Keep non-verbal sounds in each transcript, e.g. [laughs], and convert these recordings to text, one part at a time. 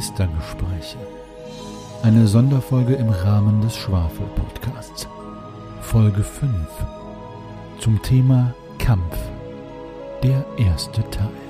Meistergespräche. Eine Sonderfolge im Rahmen des Schwafel-Podcasts. Folge 5. Zum Thema Kampf. Der erste Teil.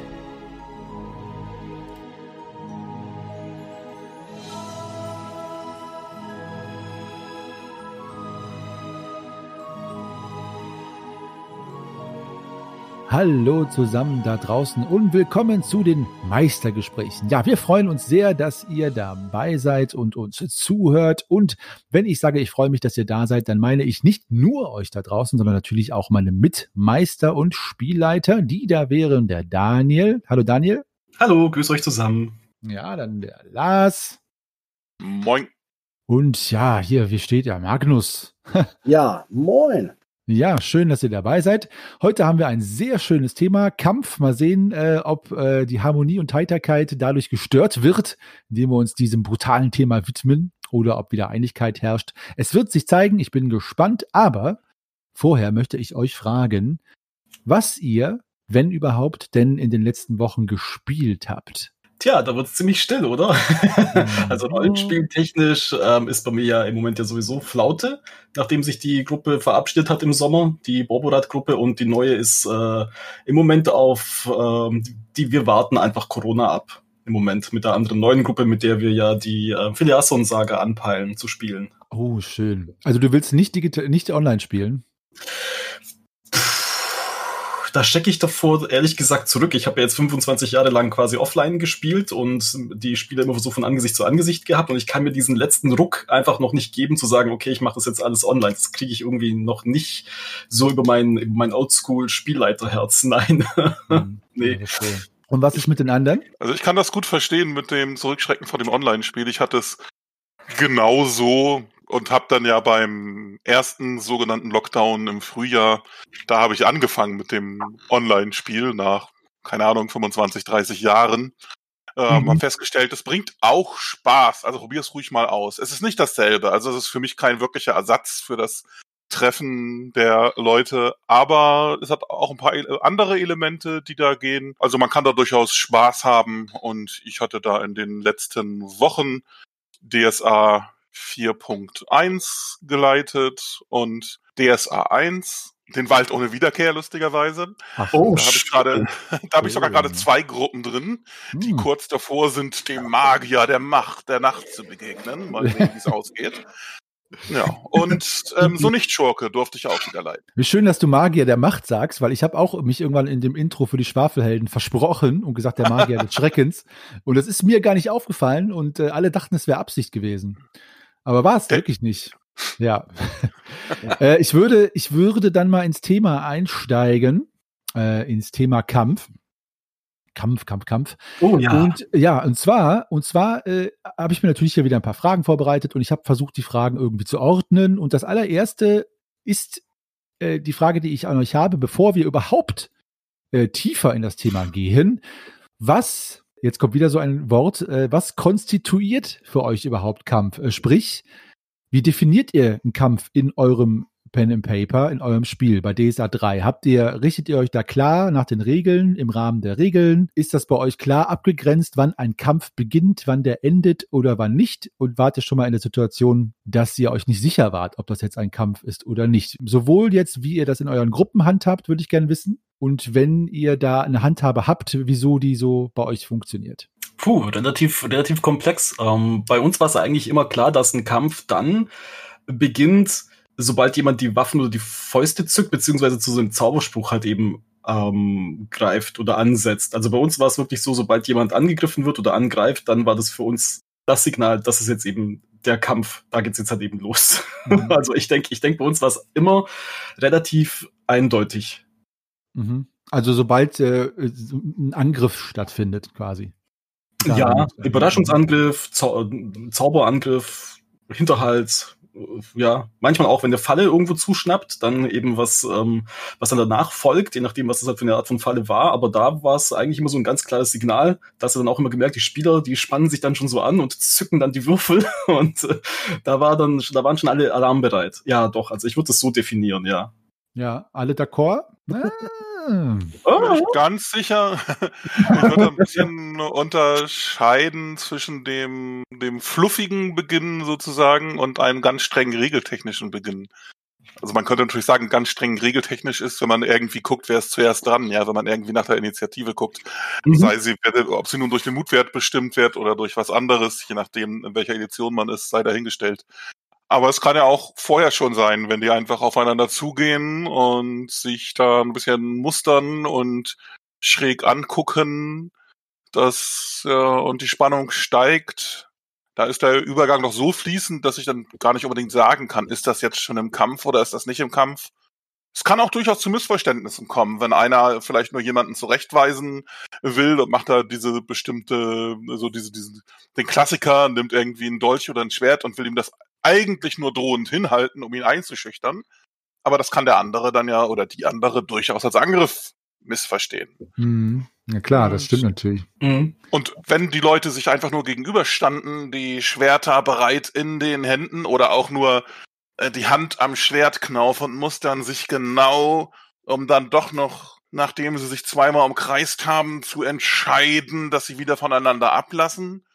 Hallo zusammen da draußen und willkommen zu den Meistergesprächen. Ja, wir freuen uns sehr, dass ihr dabei seid und uns zuhört. Und wenn ich sage, ich freue mich, dass ihr da seid, dann meine ich nicht nur euch da draußen, sondern natürlich auch meine Mitmeister und Spielleiter. Die da wären der Daniel. Hallo Daniel. Hallo, grüß euch zusammen. Ja, dann der Lars. Moin. Und ja, hier, wie steht ja Magnus? [laughs] ja, moin. Ja, schön, dass ihr dabei seid. Heute haben wir ein sehr schönes Thema, Kampf. Mal sehen, äh, ob äh, die Harmonie und Heiterkeit dadurch gestört wird, indem wir uns diesem brutalen Thema widmen oder ob wieder Einigkeit herrscht. Es wird sich zeigen, ich bin gespannt, aber vorher möchte ich euch fragen, was ihr, wenn überhaupt, denn in den letzten Wochen gespielt habt. Tja, da wird es ziemlich still, oder? [laughs] also Rollenspieltechnisch ähm, ist bei mir ja im Moment ja sowieso Flaute, nachdem sich die Gruppe verabschiedet hat im Sommer, die Borborat-Gruppe und die neue ist äh, im Moment auf, ähm, die wir warten einfach Corona ab. Im Moment mit der anderen neuen Gruppe, mit der wir ja die äh, Philiasson-Saga anpeilen zu spielen. Oh, schön. Also du willst nicht digital, nicht online spielen? Da stecke ich davor ehrlich gesagt zurück. Ich habe ja jetzt 25 Jahre lang quasi offline gespielt und die Spiele immer so von Angesicht zu Angesicht gehabt und ich kann mir diesen letzten Ruck einfach noch nicht geben, zu sagen, okay, ich mache das jetzt alles online. Das kriege ich irgendwie noch nicht so über mein, über mein Oldschool-Spielleiterherz. [laughs] Nein. Hm. nee. Und was ist mit den anderen? Also ich kann das gut verstehen mit dem Zurückschrecken von dem Online-Spiel. Ich hatte es genauso und habe dann ja beim ersten sogenannten Lockdown im Frühjahr, da habe ich angefangen mit dem Online-Spiel nach, keine Ahnung, 25, 30 Jahren. Ähm, mhm. Haben festgestellt, es bringt auch Spaß. Also probier es ruhig mal aus. Es ist nicht dasselbe. Also es ist für mich kein wirklicher Ersatz für das Treffen der Leute, aber es hat auch ein paar andere Elemente, die da gehen. Also man kann da durchaus Spaß haben und ich hatte da in den letzten Wochen DSA 4.1 geleitet und DSA 1 den Wald ohne Wiederkehr, lustigerweise. Ach, oh, [laughs] da habe ich gerade, da habe ich sogar gerade zwei Gruppen drin, die hm. kurz davor sind, dem Magier der Macht der Nacht zu begegnen. Mal sehen, wie es [laughs] ausgeht. Ja, und ähm, so nicht Schurke durfte ich auch wieder leiden. Wie schön, dass du Magier der Macht sagst, weil ich habe auch mich irgendwann in dem Intro für die Schwafelhelden versprochen und gesagt, der Magier des Schreckens. Und das ist mir gar nicht aufgefallen und äh, alle dachten, es wäre Absicht gewesen. Aber war es wirklich nicht. [laughs] Ja. [laughs] äh, ich, würde, ich würde dann mal ins Thema einsteigen, äh, ins Thema Kampf. Kampf, Kampf, Kampf. Oh ja. Und ja, und zwar, und zwar äh, habe ich mir natürlich hier wieder ein paar Fragen vorbereitet und ich habe versucht, die Fragen irgendwie zu ordnen. Und das allererste ist äh, die Frage, die ich an euch habe, bevor wir überhaupt äh, tiefer in das Thema gehen. Was Jetzt kommt wieder so ein Wort. Äh, was konstituiert für euch überhaupt Kampf? Äh, sprich, wie definiert ihr einen Kampf in eurem Pen and Paper, in eurem Spiel bei DSA 3? Habt ihr, richtet ihr euch da klar nach den Regeln, im Rahmen der Regeln? Ist das bei euch klar abgegrenzt, wann ein Kampf beginnt, wann der endet oder wann nicht? Und wart ihr schon mal in der Situation, dass ihr euch nicht sicher wart, ob das jetzt ein Kampf ist oder nicht? Sowohl jetzt, wie ihr das in euren Gruppen handhabt, würde ich gerne wissen und wenn ihr da eine Handhabe habt, wieso die so bei euch funktioniert. Puh, relativ, relativ komplex. Ähm, bei uns war es eigentlich immer klar, dass ein Kampf dann beginnt, sobald jemand die Waffen oder die Fäuste zückt, beziehungsweise zu so einem Zauberspruch halt eben ähm, greift oder ansetzt. Also bei uns war es wirklich so, sobald jemand angegriffen wird oder angreift, dann war das für uns das Signal, dass es jetzt eben der Kampf, da geht's jetzt halt eben los. Mhm. [laughs] Also ich denke, ich denke, bei uns war es immer relativ eindeutig. Mhm. Also sobald äh, ein Angriff stattfindet, quasi. Da ja, Überraschungsangriff, Zau Zauberangriff, Hinterhalt, ja, manchmal auch, wenn der Falle irgendwo zuschnappt, dann eben was, ähm, was dann danach folgt, je nachdem, was das halt für eine Art von Falle war. Aber da war es eigentlich immer so ein ganz klares Signal, dass er dann auch immer gemerkt, die Spieler, die spannen sich dann schon so an und zücken dann die Würfel [laughs] und äh, da war dann, da waren schon alle alarmbereit. Ja, doch, also ich würde das so definieren, ja. Ja, alle d'accord [laughs] Ah. Bin ich ganz sicher. [laughs] Ich würde ein bisschen unterscheiden zwischen dem, dem fluffigen Beginn sozusagen und einem ganz strengen regeltechnischen Beginn. Also man könnte natürlich sagen, ganz streng regeltechnisch ist, wenn man irgendwie guckt, wer ist zuerst dran, ja, wenn man irgendwie nach der Initiative guckt, mhm. sei sie, ob sie nun durch den Mutwert bestimmt wird oder durch was anderes, je nachdem, in welcher Edition man ist, sei dahingestellt. Aber es kann ja auch vorher schon sein, wenn die einfach aufeinander zugehen und sich da ein bisschen mustern und schräg angucken, dass äh, und die Spannung steigt. Da ist der Übergang noch so fließend, dass ich dann gar nicht unbedingt sagen kann, ist das jetzt schon im Kampf oder ist das nicht im Kampf. Es kann auch durchaus zu Missverständnissen kommen, wenn einer vielleicht nur jemanden zurechtweisen will und macht da diese bestimmte, so diese, diesen, den Klassiker, nimmt irgendwie ein Dolch oder ein Schwert und will ihm das eigentlich nur drohend hinhalten, um ihn einzuschüchtern. Aber das kann der andere dann ja oder die andere durchaus als Angriff missverstehen. Mhm. Ja klar, das stimmt natürlich. Mhm. Und wenn die Leute sich einfach nur gegenüberstanden, die Schwerter bereit in den Händen oder auch nur äh, die Hand am Schwert knaufen und mustern sich genau, um dann doch noch, nachdem sie sich zweimal umkreist haben, zu entscheiden, dass sie wieder voneinander ablassen,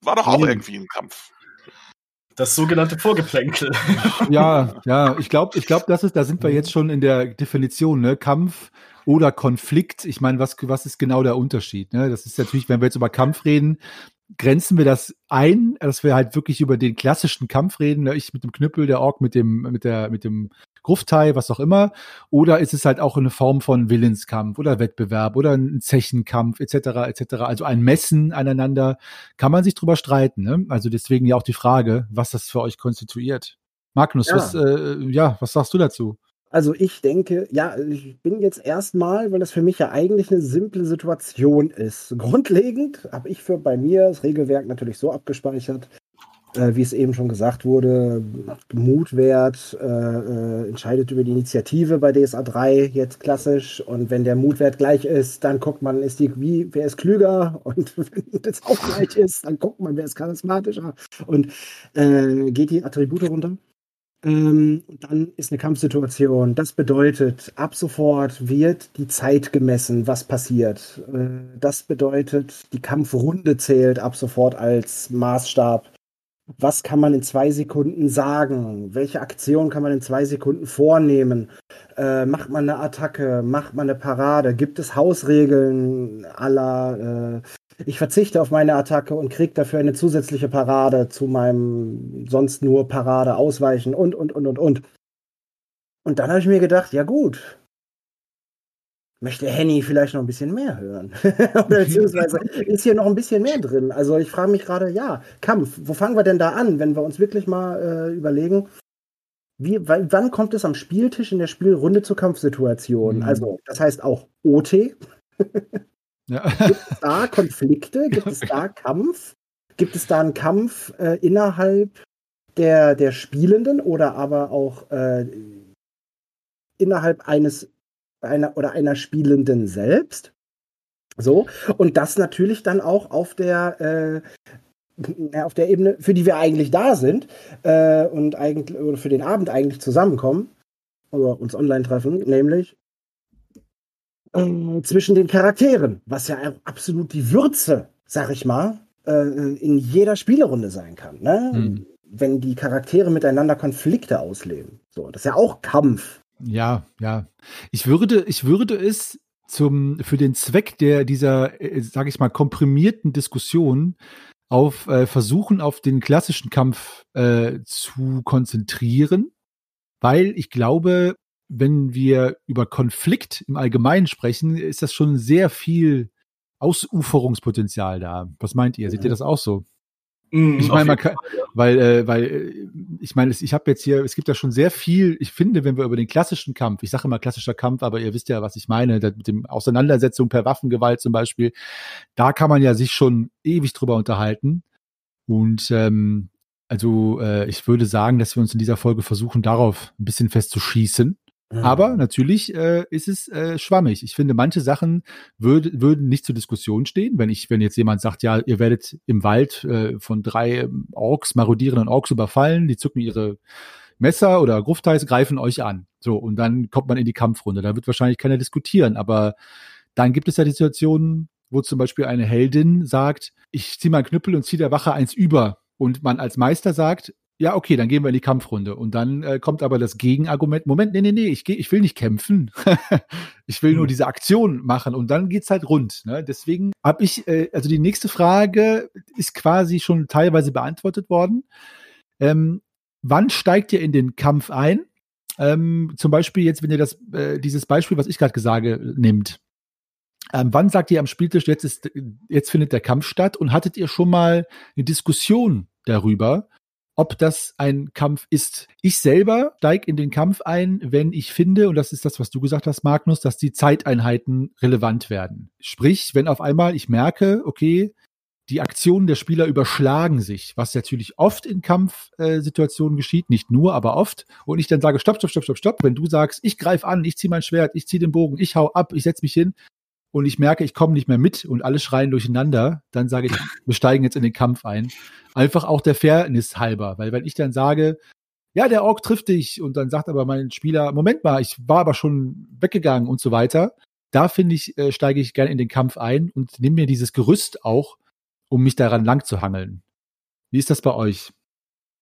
war doch auch mhm. irgendwie ein Kampf. Das sogenannte Vorgeplänkel. [laughs] Ja, ja, ich glaube, ich glaube, das ist, da sind wir jetzt schon in der Definition, ne? Kampf oder Konflikt. Ich meine, was, was ist genau der Unterschied? Ne? Das ist natürlich, wenn wir jetzt über Kampf reden, grenzen wir das ein, dass wir halt wirklich über den klassischen Kampf reden, ne? ich mit dem Knüppel, der Ork mit dem, mit der, mit dem Gruftei, was auch immer, oder ist es halt auch eine Form von Willenskampf oder Wettbewerb oder ein Zechenkampf etc. etc. Also ein Messen aneinander, kann man sich drüber streiten. Ne? Also deswegen ja auch die Frage, was das für euch konstituiert. Magnus, ja. was, äh, ja, was sagst du dazu? Also ich denke, ja, ich bin jetzt erstmal, weil das für mich ja eigentlich eine simple Situation ist. Grundlegend habe ich für bei mir das Regelwerk natürlich so abgespeichert, äh, wie es eben schon gesagt wurde, Mutwert äh, äh, entscheidet über die Initiative bei DSA 3 jetzt klassisch. Und wenn der Mutwert gleich ist, dann guckt man, ist die, wie, wer ist klüger? [laughs] Und wenn das auch gleich ist, dann guckt man, wer ist charismatischer und äh, geht die Attribute runter. Ähm, dann ist eine Kampfsituation. Das bedeutet, ab sofort wird die Zeit gemessen, was passiert. Äh, das bedeutet, die Kampfrunde zählt ab sofort als Maßstab was kann man in zwei Sekunden sagen? Welche Aktion kann man in zwei Sekunden vornehmen? Äh, macht man eine Attacke? Macht man eine Parade? Gibt es Hausregeln aller? Äh, ich verzichte auf meine Attacke und kriege dafür eine zusätzliche Parade zu meinem sonst nur Parade ausweichen und, und, und, und, und. Und dann habe ich mir gedacht, ja gut, möchte Henny vielleicht noch ein bisschen mehr hören? [laughs] Oder beziehungsweise ist hier noch ein bisschen mehr drin? Also ich frage mich gerade, ja, Kampf, wo fangen wir denn da an, wenn wir uns wirklich mal äh, überlegen, wie, wann kommt es am Spieltisch in der Spielrunde zur Kampfsituation? Mhm. Also, das heißt auch OT. ja. [laughs] Gibt es da Konflikte? Gibt es da Kampf? Gibt es da einen Kampf äh, innerhalb der, der Spielenden oder aber auch äh, innerhalb eines einer oder einer Spielenden selbst. So, und das natürlich dann auch auf der, äh, auf der Ebene, für die wir eigentlich da sind äh, und eigentlich oder für den Abend eigentlich zusammenkommen oder uns online treffen, nämlich äh, zwischen den Charakteren, was ja absolut die Würze, sag ich mal, äh, in jeder Spielerunde sein kann. Ne? Hm. Wenn die Charaktere miteinander Konflikte ausleben. So, das ist ja auch Kampf. Ja, ja. Ich würde, ich würde es zum, für den Zweck der, dieser, äh, sage ich mal, komprimierten Diskussion auf äh, versuchen, auf den klassischen Kampf äh, zu konzentrieren, weil ich glaube, wenn wir über Konflikt im Allgemeinen sprechen, ist das schon sehr viel Ausuferungspotenzial da. Was meint ihr? Seht ihr das auch so? Mm, ich meine, man kann, weil, äh, weil äh, ich meine, ich habe jetzt hier, es gibt ja schon sehr viel. Ich finde, wenn wir über den klassischen Kampf, ich sage immer klassischer Kampf, aber ihr wisst ja, was ich meine, mit dem Auseinandersetzung per Waffengewalt zum Beispiel, da kann man ja sich schon ewig drüber unterhalten. Und ähm, also äh, ich würde sagen, dass wir uns in dieser Folge versuchen, darauf ein bisschen festzuschießen. Mhm. Aber natürlich äh, ist es äh, schwammig. Ich finde, manche Sachen würd, würden nicht zur Diskussion stehen. Wenn ich, wenn jetzt jemand sagt, ja, ihr werdet im Wald äh, von drei Orks, marodierenden Orks überfallen, die zücken ihre Messer oder Grufteis greifen euch an. So, und dann kommt man in die Kampfrunde. Da wird wahrscheinlich keiner diskutieren, aber dann gibt es ja die Situation, wo zum Beispiel eine Heldin sagt, ich ziehe meinen Knüppel und ziehe der Wache eins über. Und man als Meister sagt, ja, okay, dann gehen wir in die Kampfrunde. Und dann äh, kommt aber das Gegenargument, Moment, nee, nee, nee, ich, geh, ich will nicht kämpfen. [laughs] ich will nur hm. diese Aktion machen und dann geht's halt rund. Ne? Deswegen habe ich, äh, also die nächste Frage ist quasi schon teilweise beantwortet worden. Ähm, wann steigt ihr in den Kampf ein? Ähm, zum Beispiel jetzt, wenn ihr das, äh, dieses Beispiel, was ich gerade sage, nimmt. Ähm, wann sagt ihr am Spieltisch, jetzt ist, jetzt findet der Kampf statt und hattet ihr schon mal eine Diskussion darüber, ob das ein Kampf ist. Ich selber steige in den Kampf ein, wenn ich finde, und das ist das, was du gesagt hast, Magnus, dass die Zeiteinheiten relevant werden. Sprich, wenn auf einmal ich merke, okay, die Aktionen der Spieler überschlagen sich, was natürlich oft in Kampfsituationen geschieht, nicht nur, aber oft. Und ich dann sage, stopp, stopp, stopp, stopp, stopp. Wenn du sagst, ich greife an, ich ziehe mein Schwert, ich ziehe den Bogen, ich hau ab, ich setze mich hin und ich merke, ich komme nicht mehr mit und alle schreien durcheinander, dann sage ich, [laughs] wir steigen jetzt in den Kampf ein. Einfach auch der Fairness halber, weil wenn ich dann sage, ja, der Ork trifft dich und dann sagt aber mein Spieler, Moment mal, ich war aber schon weggegangen und so weiter. Da finde ich, äh, steige ich gerne in den Kampf ein und nehme mir dieses Gerüst auch um mich daran lang zu hangeln. Wie ist das bei euch?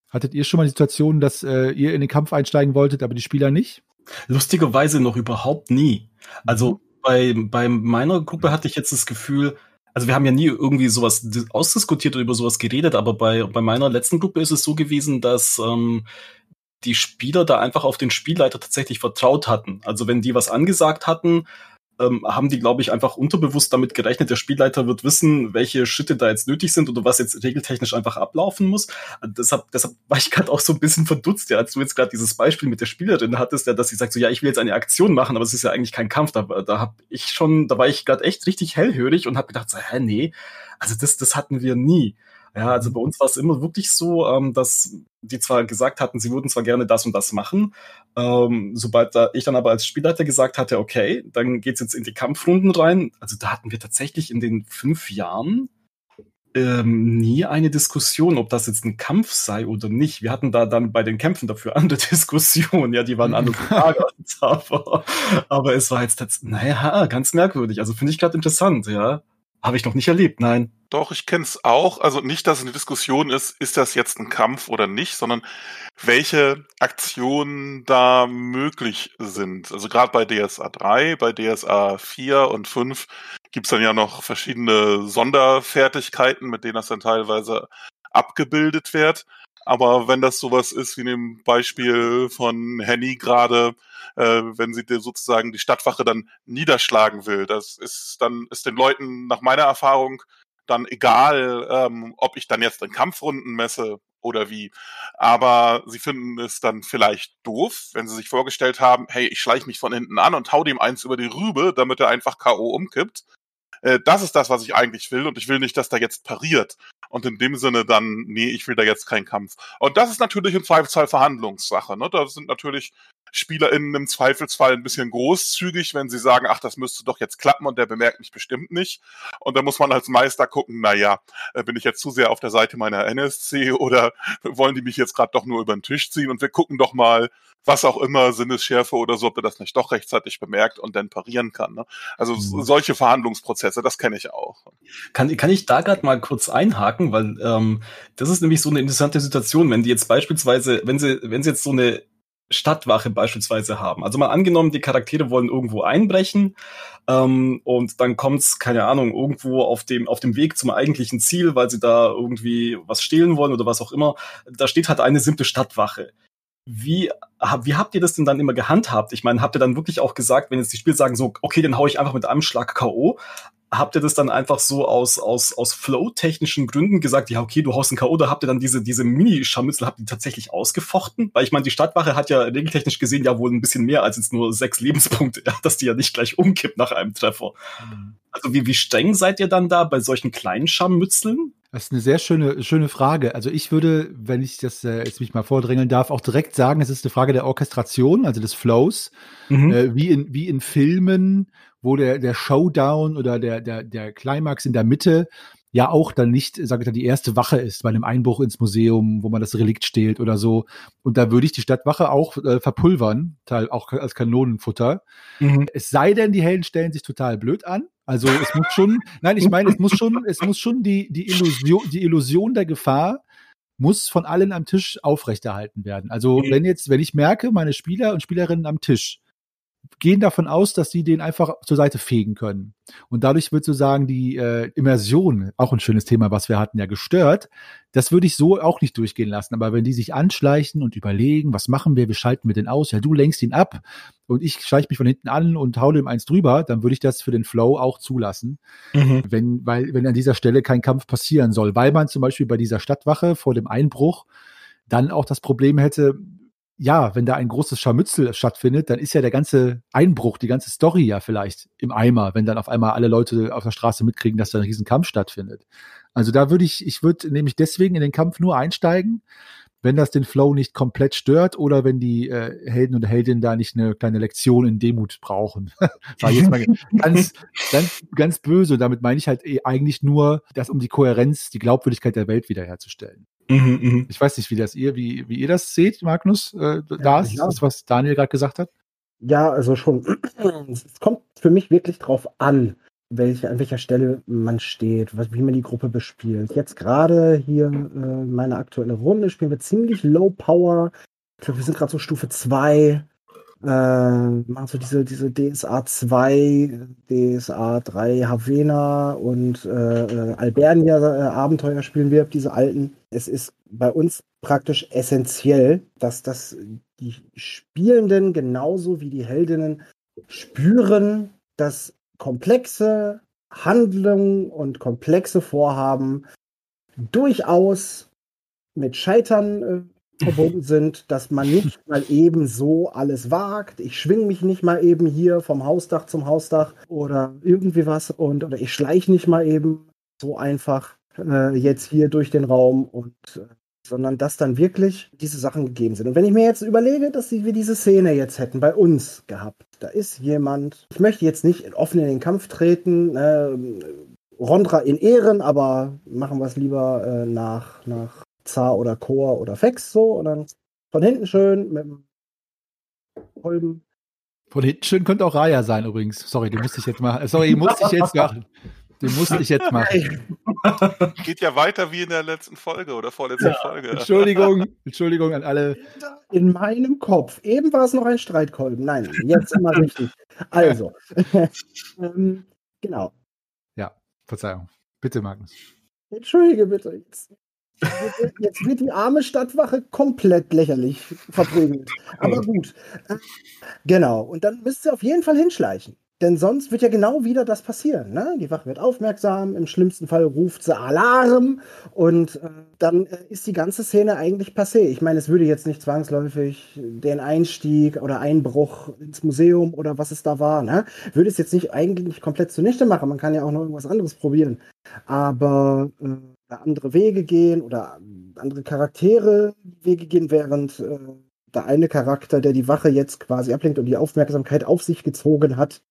Hattet ihr schon mal die Situation, dass äh, ihr in den Kampf einsteigen wolltet, aber die Spieler nicht? Lustigerweise noch überhaupt nie. Also. Bei, bei meiner Gruppe hatte ich jetzt das Gefühl, also wir haben ja nie irgendwie sowas ausdiskutiert oder über sowas geredet, aber bei, bei meiner letzten Gruppe ist es so gewesen, dass ähm, die Spieler da einfach auf den Spielleiter tatsächlich vertraut hatten. Also wenn die was angesagt hatten, ähm, haben die, glaube ich, einfach unterbewusst damit gerechnet, der Spielleiter wird wissen, welche Schritte da jetzt nötig sind oder was jetzt regeltechnisch einfach ablaufen muss. Deshalb, deshalb war ich gerade auch so ein bisschen verdutzt, ja, als du jetzt gerade dieses Beispiel mit der Spielerin hattest, ja, dass sie sagt so, ja, ich will jetzt eine Aktion machen, aber es ist ja eigentlich kein Kampf. Da, da habe ich schon, da war ich gerade echt richtig hellhörig und habe gedacht, so, hä, nee, also das, das hatten wir nie. Ja, also bei uns war es immer wirklich so, ähm, dass die zwar gesagt hatten, sie würden zwar gerne das und das machen, ähm, sobald da ich dann aber als Spielleiter gesagt hatte, okay, dann geht's jetzt in die Kampfrunden rein. Also da hatten wir tatsächlich in den fünf Jahren ähm, nie eine Diskussion, ob das jetzt ein Kampf sei oder nicht. Wir hatten da dann bei den Kämpfen dafür [laughs] andere Diskussionen, ja, die waren anders [laughs] gelagert, aber, aber es war jetzt, naja, ganz merkwürdig. Also finde ich gerade interessant, ja. Habe ich noch nicht erlebt, nein. Doch, ich kenne es auch. Also nicht, dass es eine Diskussion ist, ist das jetzt ein Kampf oder nicht, sondern welche Aktionen da möglich sind. Also gerade bei DSA 3, bei DSA 4 und 5 gibt's dann ja noch verschiedene Sonderfertigkeiten, mit denen das dann teilweise abgebildet wird. Aber wenn das sowas ist wie in dem Beispiel von Henny gerade, äh, wenn sie sozusagen die Stadtwache dann niederschlagen will, das ist dann ist den Leuten nach meiner Erfahrung dann egal, ähm, ob ich dann jetzt in Kampfrunden messe oder wie. Aber sie finden es dann vielleicht doof, wenn sie sich vorgestellt haben, hey, ich schleiche mich von hinten an und hau dem eins über die Rübe, damit er einfach K.O. umkippt. Äh, das ist das, was ich eigentlich will und ich will nicht, dass der jetzt pariert. Und in dem Sinne dann, nee, ich will da jetzt keinen Kampf. Und das ist natürlich im Zweifelsfall Verhandlungssache. Ne? Da sind natürlich SpielerInnen im Zweifelsfall ein bisschen großzügig, wenn sie sagen, ach, das müsste doch jetzt klappen und der bemerkt mich bestimmt nicht. Und da muss man als Meister gucken, na ja, äh, bin ich jetzt zu sehr auf der Seite meiner NSC [laughs] oder wollen die mich jetzt gerade doch nur über den Tisch ziehen und wir gucken doch mal, was auch immer, Sinnesschärfe oder so, ob er das nicht doch rechtzeitig bemerkt und dann parieren kann. Ne? Also mhm. solche Verhandlungsprozesse, das kenne ich auch. Kann, kann ich da gerade mal kurz einhaken, weil ähm, das ist nämlich so eine interessante Situation, wenn die jetzt beispielsweise, wenn sie, wenn sie jetzt so eine Stadtwache beispielsweise haben. Also mal angenommen, die Charaktere wollen irgendwo einbrechen ähm, und dann kommt's, keine Ahnung, irgendwo auf dem, auf dem Weg zum eigentlichen Ziel, weil sie da irgendwie was stehlen wollen oder was auch immer. Da steht halt eine simple Stadtwache. Wie, wie habt ihr das denn dann immer gehandhabt? Ich meine, habt ihr dann wirklich auch gesagt, wenn jetzt die Spiele sagen so, okay, dann hau ich einfach mit einem Schlag K.O., habt ihr das dann einfach so aus, aus, aus flow-technischen Gründen gesagt, ja, okay, du haust ein K.O., oder habt ihr dann diese, diese Mini-Scharmützel, habt ihr tatsächlich ausgefochten? Weil ich meine, die Stadtwache hat ja regeltechnisch gesehen ja wohl ein bisschen mehr als jetzt nur sechs Lebenspunkte, ja, [laughs] dass die ja nicht gleich umkippt nach einem Treffer. Mhm. Also wie, wie streng seid ihr dann da bei solchen kleinen Scharmützeln? Das ist eine sehr schöne, schöne Frage. Also ich würde, wenn ich das äh, jetzt mich mal vordrängeln darf, auch direkt sagen, es ist eine Frage der Orchestration, also des Flows, mhm. äh, wie in wie in Filmen, wo der der Showdown oder der der der Climax in der Mitte ja auch dann nicht, sage ich dann, die erste Wache ist bei einem Einbruch ins Museum, wo man das Relikt stehlt oder so. Und da würde ich die Stadtwache auch äh, verpulvern, teil, auch als Kanonenfutter. Mhm. Es sei denn, die Helden stellen sich total blöd an. Also es muss schon, [laughs] nein, ich meine, es muss schon, es muss schon die, die Illusion, die Illusion der Gefahr muss von allen am Tisch aufrechterhalten werden. Also mhm. wenn jetzt, wenn ich merke, meine Spieler und Spielerinnen am Tisch gehen davon aus, dass sie den einfach zur Seite fegen können. Und dadurch wird sozusagen die äh, Immersion, auch ein schönes Thema, was wir hatten, ja gestört. Das würde ich so auch nicht durchgehen lassen. Aber wenn die sich anschleichen und überlegen, was machen wir, wir schalten mit den aus, ja, du lenkst ihn ab und ich schleiche mich von hinten an und haue ihm eins drüber, dann würde ich das für den Flow auch zulassen. Mhm. Wenn, weil, wenn an dieser Stelle kein Kampf passieren soll, weil man zum Beispiel bei dieser Stadtwache vor dem Einbruch dann auch das Problem hätte, ja, wenn da ein großes Scharmützel stattfindet, dann ist ja der ganze Einbruch, die ganze Story ja vielleicht im Eimer, wenn dann auf einmal alle Leute auf der Straße mitkriegen, dass da ein Riesenkampf stattfindet. Also da würde ich, ich würde nämlich deswegen in den Kampf nur einsteigen, wenn das den Flow nicht komplett stört oder wenn die äh, Helden und Heldinnen da nicht eine kleine Lektion in Demut brauchen. [laughs] War jetzt mal ganz, ganz, ganz böse. Damit meine ich halt eh eigentlich nur, das um die Kohärenz, die Glaubwürdigkeit der Welt wiederherzustellen. Mhm, mh. Ich weiß nicht, wie das ihr, wie, wie ihr das seht, Magnus, äh, da ist ja. das, was Daniel gerade gesagt hat. Ja, also schon. [clears throat] es kommt für mich wirklich drauf an, welche, an welcher Stelle man steht, was, wie man die Gruppe bespielt. Jetzt gerade hier äh, meine aktuelle Runde spielen wir ziemlich low power. Ich glaube, wir sind gerade so Stufe 2 äh, machen so diese, diese DSA 2, DSA 3 Havena und äh, äh, Albernia äh, Abenteuer spielen wir, diese alten. Es ist bei uns praktisch essentiell, dass das die Spielenden genauso wie die Heldinnen spüren, dass komplexe Handlungen und komplexe Vorhaben durchaus mit Scheitern äh, [laughs] verbunden sind, dass man nicht mal eben so alles wagt. Ich schwinge mich nicht mal eben hier vom Hausdach zum Hausdach oder irgendwie was und oder ich schleiche nicht mal eben so einfach äh, jetzt hier durch den Raum und äh, sondern dass dann wirklich diese Sachen gegeben sind. Und wenn ich mir jetzt überlege, dass wir diese Szene jetzt hätten bei uns gehabt, da ist jemand, ich möchte jetzt nicht offen in den Kampf treten, äh, Rondra in Ehren, aber machen wir es lieber äh, nach, nach Zar oder Chor oder Fex so und dann von hinten schön mit dem Kolben. Von hinten schön könnte auch Raya sein übrigens. Sorry, den musste ich jetzt machen. Sorry, musste ich jetzt machen. Den musste ich jetzt machen. [laughs] Geht ja weiter wie in der letzten Folge oder vorletzten ja, Folge. Entschuldigung, Entschuldigung an alle. In meinem Kopf. Eben war es noch ein Streitkolben. Nein, jetzt immer richtig. Also, [laughs] ähm, genau. Ja, Verzeihung. Bitte, Magnus. Entschuldige bitte. Jetzt Jetzt wird die arme Stadtwache komplett lächerlich verprügelt. Aber gut. Äh, genau. Und dann müsst ihr auf jeden Fall hinschleichen. Denn sonst wird ja genau wieder das passieren. Ne? Die Wache wird aufmerksam, im schlimmsten Fall ruft sie Alarm und äh, dann äh, ist die ganze Szene eigentlich passé. Ich meine, es würde jetzt nicht zwangsläufig den Einstieg oder Einbruch ins Museum oder was es da war, ne? würde es jetzt nicht eigentlich nicht komplett zunichte machen. Man kann ja auch noch irgendwas anderes probieren. Aber äh, andere Wege gehen oder andere Charaktere Wege gehen, während äh, der eine Charakter, der die Wache jetzt quasi ablenkt und die Aufmerksamkeit auf sich gezogen hat,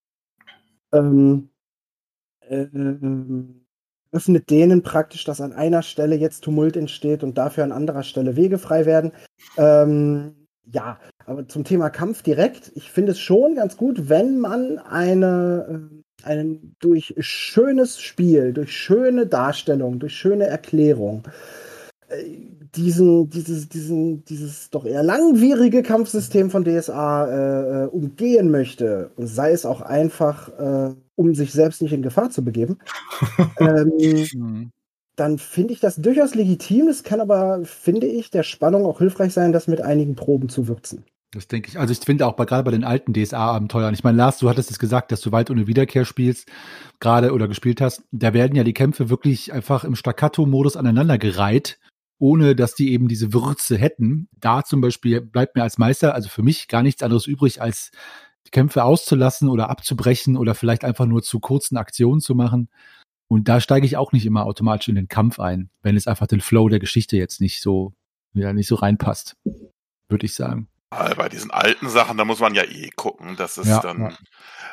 ähm, äh, äh, öffnet denen praktisch, dass an einer Stelle jetzt Tumult entsteht und dafür an anderer Stelle Wege frei werden. Ähm, ja, aber zum Thema Kampf direkt, ich finde es schon ganz gut, wenn man eine äh, einen durch schönes Spiel, durch schöne Darstellung, durch schöne Erklärung diesen, dieses, diesen, dieses doch eher langwierige Kampfsystem von DSA äh, äh, umgehen möchte, und sei es auch einfach, äh, um sich selbst nicht in Gefahr zu begeben, [laughs] ähm, mhm. dann finde ich das durchaus legitim. Es kann aber, finde ich, der Spannung auch hilfreich sein, das mit einigen Proben zu würzen. Das denke ich. Also ich finde auch bei, gerade bei den alten DSA-Abenteuern, ich meine, Lars, du hattest es gesagt, dass du weit ohne Wiederkehr spielst, gerade oder gespielt hast. Da werden ja die Kämpfe wirklich einfach im Staccato-Modus aneinandergereiht, ohne dass die eben diese Würze hätten. Da zum Beispiel bleibt mir als Meister, also für mich gar nichts anderes übrig, als die Kämpfe auszulassen oder abzubrechen oder vielleicht einfach nur zu kurzen Aktionen zu machen. Und da steige ich auch nicht immer automatisch in den Kampf ein, wenn es einfach den Flow der Geschichte jetzt nicht so, ja, nicht so reinpasst, würde ich sagen. Bei diesen alten Sachen, da muss man ja eh gucken. Das ist Ja, dann, ja.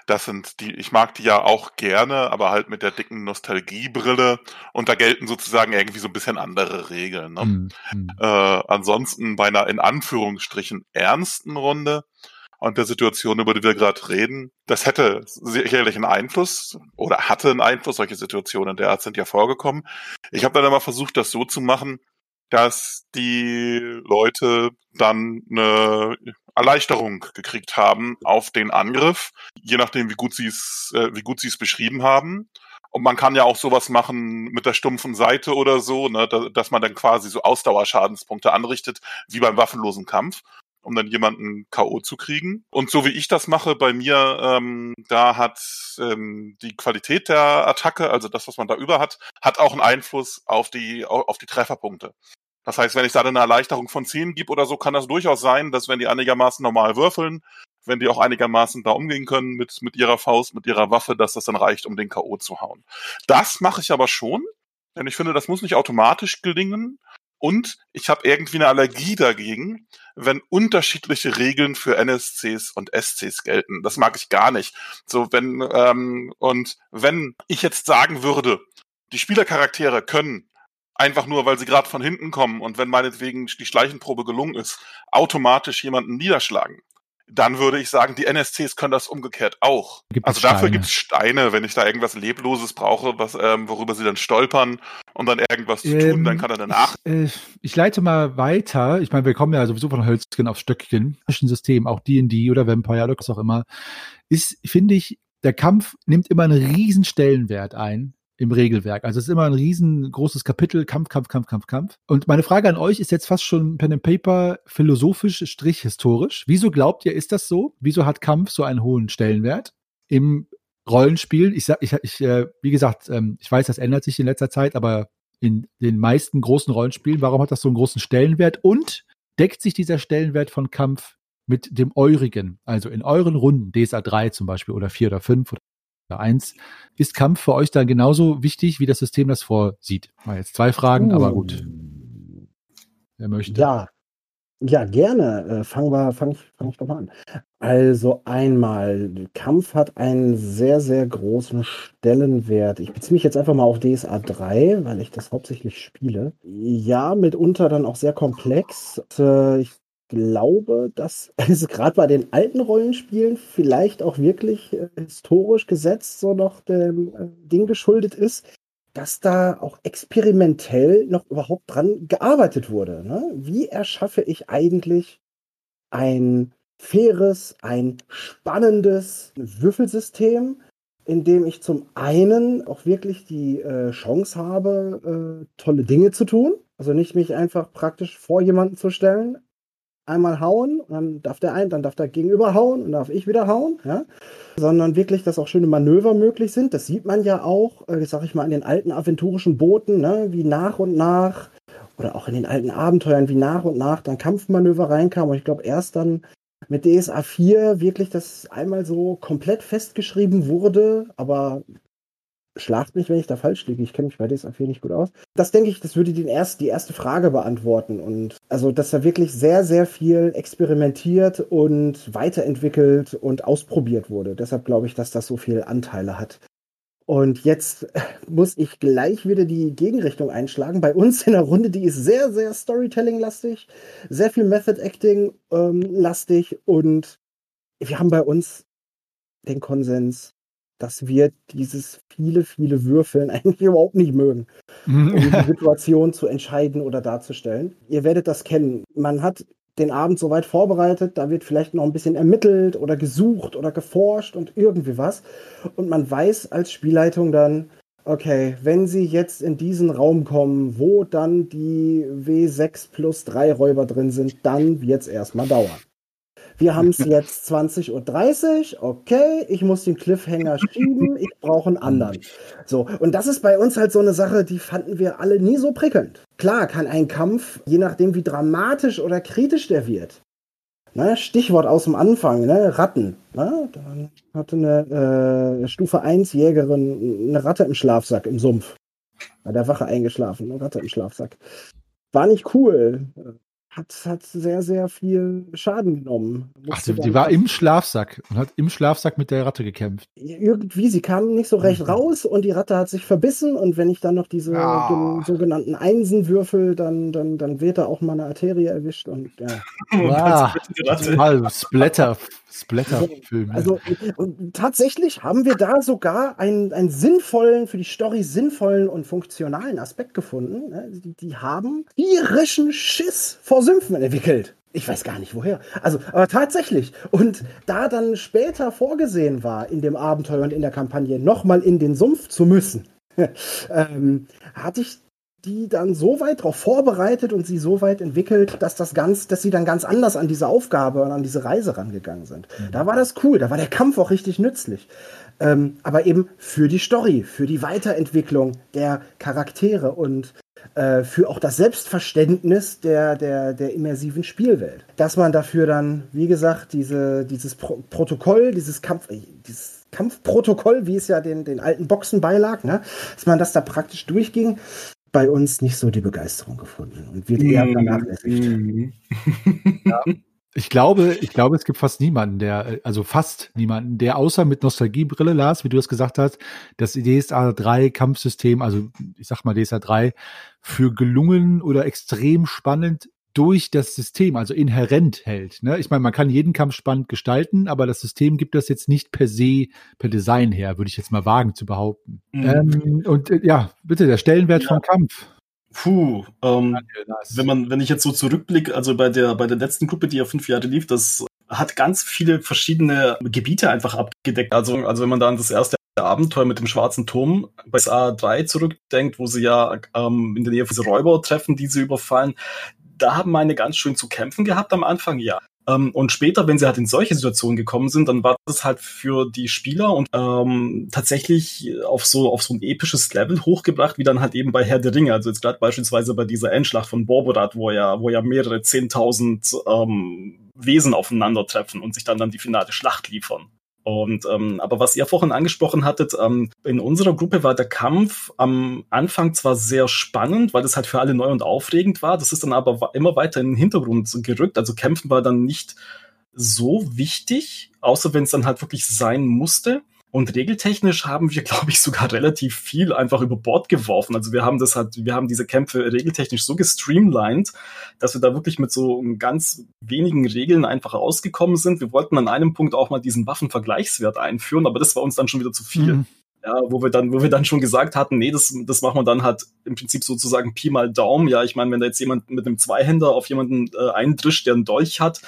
das sind die, ich mag die ja auch gerne, aber halt mit der dicken Nostalgiebrille. Und da gelten sozusagen irgendwie so ein bisschen andere Regeln. Ne? Hm, hm. Äh, ansonsten bei einer in Anführungsstrichen ernsten Runde und der Situation, über die wir gerade reden, das hätte sicherlich einen Einfluss oder hatte einen Einfluss. Solche Situationen der Art sind ja vorgekommen. Ich habe dann immer versucht, das so zu machen, dass die Leute dann eine Erleichterung gekriegt haben auf den Angriff, je nachdem, wie gut sie es, äh, wie gut sie es beschrieben haben. Und man kann ja auch sowas machen mit der stumpfen Seite oder so, ne, da, dass man dann quasi so Ausdauerschadenspunkte anrichtet, wie beim waffenlosen Kampf, um dann jemanden K.O. zu kriegen. Und so wie ich das mache bei mir, ähm, da hat ähm, die Qualität der Attacke, also das, was man da über hat, hat auch einen Einfluss auf die, auf die Trefferpunkte. Das heißt, wenn ich da eine Erleichterung von 10 gebe oder so, kann das durchaus sein, dass wenn die einigermaßen normal würfeln, wenn die auch einigermaßen da umgehen können mit, mit ihrer Faust, mit ihrer Waffe, dass das dann reicht, um den K.O. zu hauen. Das mache ich aber schon, denn ich finde, das muss nicht automatisch gelingen. Und ich habe irgendwie eine Allergie dagegen, wenn unterschiedliche Regeln für NSCs und SCs gelten. Das mag ich gar nicht. So, wenn, ähm, und wenn ich jetzt sagen würde, die Spielercharaktere können einfach nur, weil sie gerade von hinten kommen und wenn meinetwegen die Schleichenprobe gelungen ist, automatisch jemanden niederschlagen. Dann würde ich sagen, die NSCs können das umgekehrt auch. Gibt also es dafür Steine? gibt's Steine, wenn ich da irgendwas Lebloses brauche, was, ähm, worüber sie dann stolpern und dann irgendwas zu tun, Ähm, dann kann er danach. Ich, äh, ich leite mal weiter. Ich meine, wir kommen ja sowieso von Hölzchen auf Stöckchen. System, auch D&D oder Vampire oder was auch immer, ist, finde ich, der Kampf nimmt immer einen riesen Stellenwert ein im Regelwerk. Also es ist immer ein riesengroßes Kapitel, Kampf, Kampf, Kampf, Kampf, Kampf. Und meine Frage an euch ist jetzt fast schon Pen and Paper philosophisch, strich historisch. Wieso glaubt ihr, ist das so? Wieso hat Kampf so einen hohen Stellenwert im Rollenspiel? Ich sag, ich, ich äh, wie gesagt, ähm, ich weiß, das ändert sich in letzter Zeit, aber in den meisten großen Rollenspielen, warum hat das so einen großen Stellenwert? Und deckt sich dieser Stellenwert von Kampf mit dem eurigen? Also in euren Runden, DSA 3 zum Beispiel oder 4 oder 5 oder 1, ist Kampf für euch dann genauso wichtig, wie das System das vorsieht? Mal jetzt zwei Fragen, aber gut, wer möchte. Ja, ja, gerne. Äh, fangen wir, fang, ich- fang ich doch mal an. Also einmal, Kampf hat einen sehr, sehr großen Stellenwert. Ich beziehe mich jetzt einfach mal auf DSA 3, weil ich das hauptsächlich spiele. Ja, mitunter dann auch sehr komplex. Äh, Ich glaube, dass [laughs] es gerade bei den alten Rollenspielen vielleicht auch wirklich äh, historisch gesetzt so noch dem äh, Ding geschuldet ist, dass da auch experimentell noch überhaupt dran gearbeitet wurde. Ne? Wie erschaffe ich eigentlich ein faires, ein spannendes Würfelsystem, in dem ich zum einen auch wirklich die äh, Chance habe, äh, tolle Dinge zu tun. Also nicht mich einfach praktisch vor jemanden zu stellen, einmal hauen, dann darf der ein, dann darf der Gegenüber hauen und darf ich wieder hauen, ja. Sondern wirklich, dass auch schöne Manöver möglich sind. Das sieht man ja auch, äh, sag ich mal, in den alten aventurischen Booten, ne, wie nach und nach, oder auch in den alten Abenteuern, wie nach und nach dann Kampfmanöver reinkam. Und ich glaube, erst dann mit DSA 4 wirklich das einmal so komplett festgeschrieben wurde, aber schlagt mich, wenn ich da falsch liege. Ich kenne mich bei DSA 4 nicht gut aus. Das denke ich, das würde den erst, die erste Frage beantworten. Und also, dass da wirklich sehr, sehr viel experimentiert und weiterentwickelt und ausprobiert wurde. Deshalb glaube ich, dass das so viel Anteile hat. Und jetzt [laughs] muss ich gleich wieder die Gegenrichtung einschlagen. Bei uns in der Runde, die ist sehr, sehr Storytelling-lastig, sehr viel Method-Acting-lastig und wir haben bei uns den Konsens, dass wir dieses viele, viele Würfeln [laughs] eigentlich überhaupt nicht mögen, um die [laughs] Situation zu entscheiden oder darzustellen. Ihr werdet das kennen. Man hat den Abend soweit vorbereitet, da wird vielleicht noch ein bisschen ermittelt oder gesucht oder geforscht und irgendwie was. Und man weiß als Spielleitung dann, okay, wenn sie jetzt in diesen Raum kommen, wo dann die W6 plus 3 Räuber drin sind, dann wird es erstmal dauern. Wir haben es jetzt 20.30 Uhr, okay, ich muss den Cliffhanger schieben, ich brauche einen anderen. So, und das ist bei uns halt so eine Sache, die fanden wir alle nie so prickelnd. Klar kann ein Kampf, je nachdem wie dramatisch oder kritisch der wird, ne, Stichwort aus dem Anfang, ne, Ratten. Ne, dann hatte eine äh, Stufe 1 Jägerin eine Ratte im Schlafsack im Sumpf. Bei der Wache eingeschlafen, eine Ratte im Schlafsack. War nicht cool. Hat, hat sehr, sehr viel Schaden genommen. Ach, die, die war im Schlafsack und hat im Schlafsack mit der Ratte gekämpft. Irgendwie, sie kam nicht so recht mhm. raus und die Ratte hat sich verbissen und wenn ich dann noch diese oh. sogenannten Einsenwürfel, dann, dann, dann wird da auch mal eine Arterie erwischt und ja. [laughs] Wow, Splatter, Splatter-Film. Also, also tatsächlich haben wir da sogar einen, einen sinnvollen, für die Story sinnvollen und funktionalen Aspekt gefunden. Ne? Die, die haben tierischen Schiss vor Sümpfen entwickelt. Ich weiß gar nicht woher. Also, aber tatsächlich. Und da dann später vorgesehen war, in dem Abenteuer und in der Kampagne nochmal in den Sumpf zu müssen, [laughs] ähm, hatte ich die dann so weit darauf vorbereitet und sie so weit entwickelt, dass das ganz, dass sie dann ganz anders an diese Aufgabe und an diese Reise rangegangen sind. Mhm. Da war das cool, da war der Kampf auch richtig nützlich. Ähm, aber eben für die Story, für die Weiterentwicklung der Charaktere und äh, für auch das Selbstverständnis der, der, der immersiven Spielwelt. Dass man dafür dann, wie gesagt, diese, dieses Pro Protokoll, dieses Kampf, äh, dieses Kampfprotokoll, wie es ja den, den alten Boxen beilag, ne? dass man das da praktisch durchging, bei uns nicht so die Begeisterung gefunden und wird eher mm. vernachlässigt. Mm. ja. Ich glaube, ich glaube, es gibt fast niemanden, der, also fast niemanden, der außer mit Nostalgiebrille las, wie du es gesagt hast, das DSA 3 Kampfsystem, also ich sag mal DSA 3, für gelungen oder extrem spannend durch das System, also inhärent hält. Ne? Ich meine, man kann jeden Kampf spannend gestalten, aber das System gibt das jetzt nicht per se, per Design her, würde ich jetzt mal wagen zu behaupten. Mhm. Ähm, und äh, ja, bitte, der Stellenwert ja. vom Kampf. Puh, ähm, wenn man, wenn ich jetzt so zurückblicke, also bei der, bei der letzten Gruppe, die ja fünf Jahre lief, das hat ganz viele verschiedene Gebiete einfach abgedeckt. Also, also wenn man da an das erste Abenteuer mit dem schwarzen Turm bei A3 zurückdenkt, wo sie ja ähm, in der Nähe von diese Räuber treffen, die sie überfallen, da haben meine ganz schön zu kämpfen gehabt am Anfang, ja. Ähm, und später, wenn sie halt in solche Situationen gekommen sind, dann war das halt für die Spieler und ähm, tatsächlich auf so auf so ein episches Level hochgebracht, wie dann halt eben bei Herr der Ringe. Also jetzt gerade beispielsweise bei dieser Endschlacht von Borborat, wo ja, wo ja mehrere zehntausend ähm, Wesen aufeinandertreffen und sich dann dann die finale Schlacht liefern. Und ähm, aber was ihr vorhin angesprochen hattet, ähm, in unserer Gruppe war der Kampf am Anfang zwar sehr spannend, weil das halt für alle neu und aufregend war. Das ist dann aber immer weiter in den Hintergrund gerückt. Also Kämpfen war dann nicht so wichtig, außer wenn es dann halt wirklich sein musste. Und regeltechnisch haben wir, [laughs] glaube ich, sogar relativ viel einfach über Bord geworfen. Also wir haben das halt, wir haben diese Kämpfe regeltechnisch so gestreamlined, dass wir da wirklich mit so ganz wenigen Regeln einfach rausgekommen sind. Wir wollten an einem Punkt auch mal diesen Waffenvergleichswert einführen, aber das war uns dann schon wieder zu viel. Mhm. Ja, wo wir dann, wo wir dann schon gesagt hatten, nee, das, das machen wir dann halt im Prinzip sozusagen Pi mal Daumen. Ja, ich meine, wenn da jetzt jemand mit einem Zweihänder auf jemanden äh, eindrischt, der einen Dolch hat,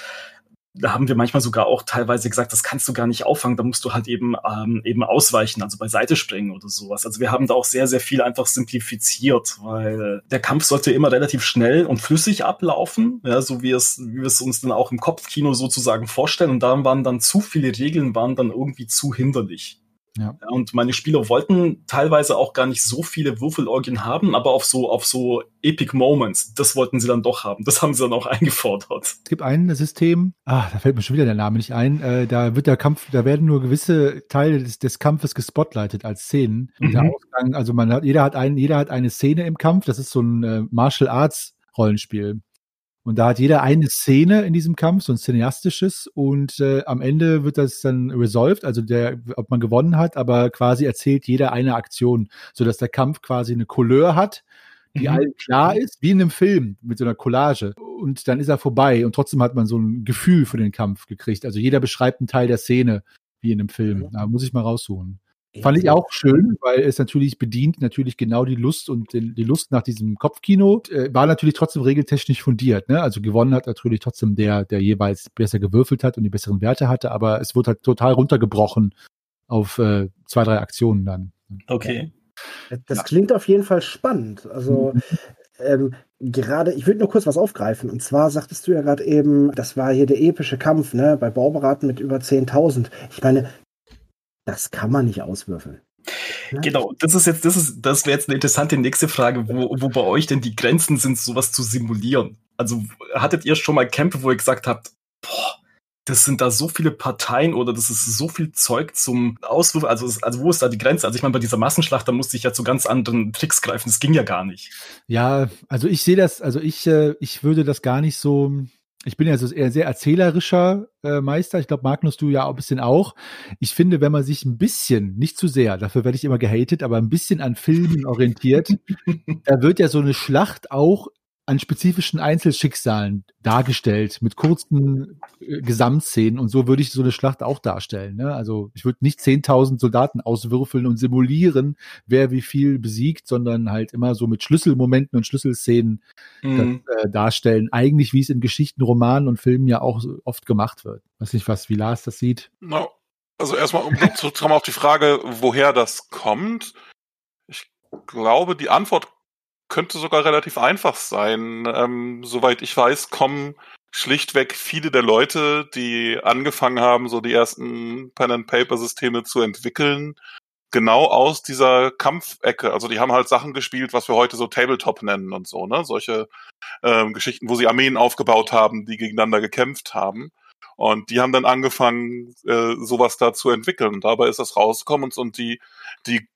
da haben wir manchmal sogar auch teilweise gesagt, das kannst du gar nicht auffangen, da musst du halt eben ähm, eben ausweichen, also beiseite springen oder sowas. Also wir haben da auch sehr, sehr viel einfach simplifiziert, weil der Kampf sollte immer relativ schnell und flüssig ablaufen, ja, so wie es, wie wir es uns dann auch im Kopfkino sozusagen vorstellen. Und da waren dann zu viele Regeln, waren dann irgendwie zu hinderlich. Ja. Und meine Spieler wollten teilweise auch gar nicht so viele Würfelorgien haben, aber auf so, auf so Epic Moments, das wollten sie dann doch haben. Das haben sie dann auch [laughs] eingefordert. Es gibt ein System, ah, da fällt mir schon wieder der Name nicht ein, äh, da wird der Kampf, da werden nur gewisse Teile des, des Kampfes gespotlightet als Szenen. Mhm. Ausgang, also man hat, jeder hat einen, jeder hat eine Szene im Kampf, das ist so ein äh, Martial Arts Rollenspiel. Und da hat jeder eine Szene in diesem Kampf, so ein cineastisches, und äh, am Ende wird das dann resolved, also der, ob man gewonnen hat, aber quasi erzählt jeder eine Aktion, sodass der Kampf quasi eine Couleur hat, die mhm. allen klar ist, wie in einem Film mit so einer Collage. Und dann ist er vorbei und trotzdem hat man so ein Gefühl für den Kampf gekriegt. Also jeder beschreibt einen Teil der Szene, wie in einem Film. Mhm. Da muss ich mal raussuchen. Fand ich auch schön, weil es natürlich bedient natürlich genau die Lust und den, die Lust nach diesem Kopfkino. Äh, war natürlich trotzdem regeltechnisch fundiert. Ne? Also gewonnen hat natürlich trotzdem der, der jeweils besser gewürfelt hat und die besseren Werte hatte, aber es wurde halt total runtergebrochen auf äh, zwei, drei Aktionen dann. Okay. Das ja. klingt auf jeden Fall spannend. Also [laughs] ähm, gerade, ich würde nur kurz was aufgreifen. Und zwar sagtest du ja gerade eben, das war hier der epische Kampf, ne, bei Bauberaten mit über 10.000. Ich meine, das kann man nicht auswürfeln. Genau, das ist jetzt, das ist, das wäre jetzt eine interessante nächste Frage, wo, wo bei euch denn die Grenzen sind, sowas zu simulieren. Also hattet ihr schon mal Kämpfe, wo ihr gesagt habt, boah, das sind da so viele Parteien oder das ist so viel Zeug zum Auswurf. Also, also wo ist da die Grenze? Also ich meine, bei dieser Massenschlacht, da musste ich ja zu ganz anderen Tricks greifen. Das ging ja gar nicht. Ja, also ich sehe das, also ich, äh, ich würde das gar nicht so. Ich bin ja so eher sehr erzählerischer äh, Meister. Ich glaube, Magnus, du ja auch ein bisschen auch. Ich finde, wenn man sich ein bisschen, nicht zu sehr, dafür werde ich immer gehatet, aber ein bisschen an Filmen orientiert, [laughs] da wird ja so eine Schlacht auch an spezifischen Einzelschicksalen dargestellt, mit kurzen äh, Gesamtszenen. Und so würde ich so eine Schlacht auch darstellen. Ne? Also ich würde nicht 10.000 Soldaten auswürfeln und simulieren, wer wie viel besiegt, sondern halt immer so mit Schlüsselmomenten und Schlüsselszenen mhm. das, äh, darstellen. Eigentlich, wie es in Geschichten, Romanen und Filmen ja auch so oft gemacht wird. Weiß nicht, was, wie Lars das sieht. No. Also erstmal, um zurückzukommen auf die Frage, woher das kommt. Ich glaube, die Antwort könnte sogar relativ einfach sein. Ähm, soweit ich weiß, kommen schlichtweg viele der Leute, die angefangen haben, so die ersten Pen-and-Paper-Systeme zu entwickeln, genau aus dieser Kampfecke. Also die haben halt Sachen gespielt, was wir heute so Tabletop nennen und so, ne? Solche ähm, Geschichten, wo sie Armeen aufgebaut haben, die gegeneinander gekämpft haben. Und die haben dann angefangen, äh, sowas da zu entwickeln. Und dabei ist das rausgekommen und, und die, die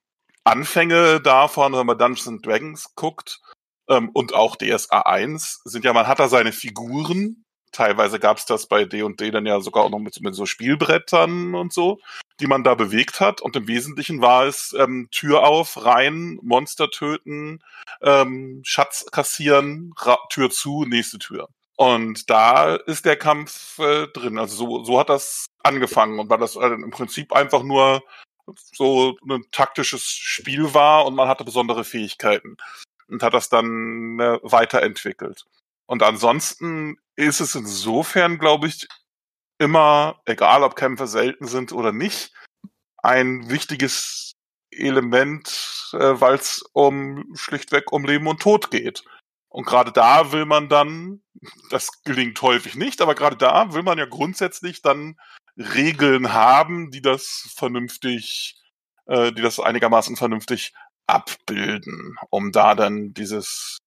Anfänge davon, wenn man Dungeons Dragons guckt ähm, und auch DSA 1, sind ja, man hat da seine Figuren. Teilweise gab es das bei D&D dann ja sogar auch noch mit, mit, so Spielbrettern und so, die man da bewegt hat. Und im Wesentlichen war es ähm, Tür auf, rein, Monster töten, ähm, Schatz kassieren, Tür zu, nächste Tür. Und da ist der Kampf äh, drin. Also so, so hat das angefangen und war das äh, im Prinzip einfach nur so ein taktisches Spiel war und man hatte besondere Fähigkeiten und hat das dann äh, weiterentwickelt. Und ansonsten ist es insofern, glaube ich, immer, egal ob Kämpfe selten sind oder nicht, ein wichtiges Element, äh, weil es um schlichtweg um Leben und Tod geht. Und gerade da will man dann, das gelingt häufig nicht, aber gerade da will man ja grundsätzlich dann Regeln haben, die das vernünftig, äh, die das einigermaßen vernünftig abbilden, um da dann dieses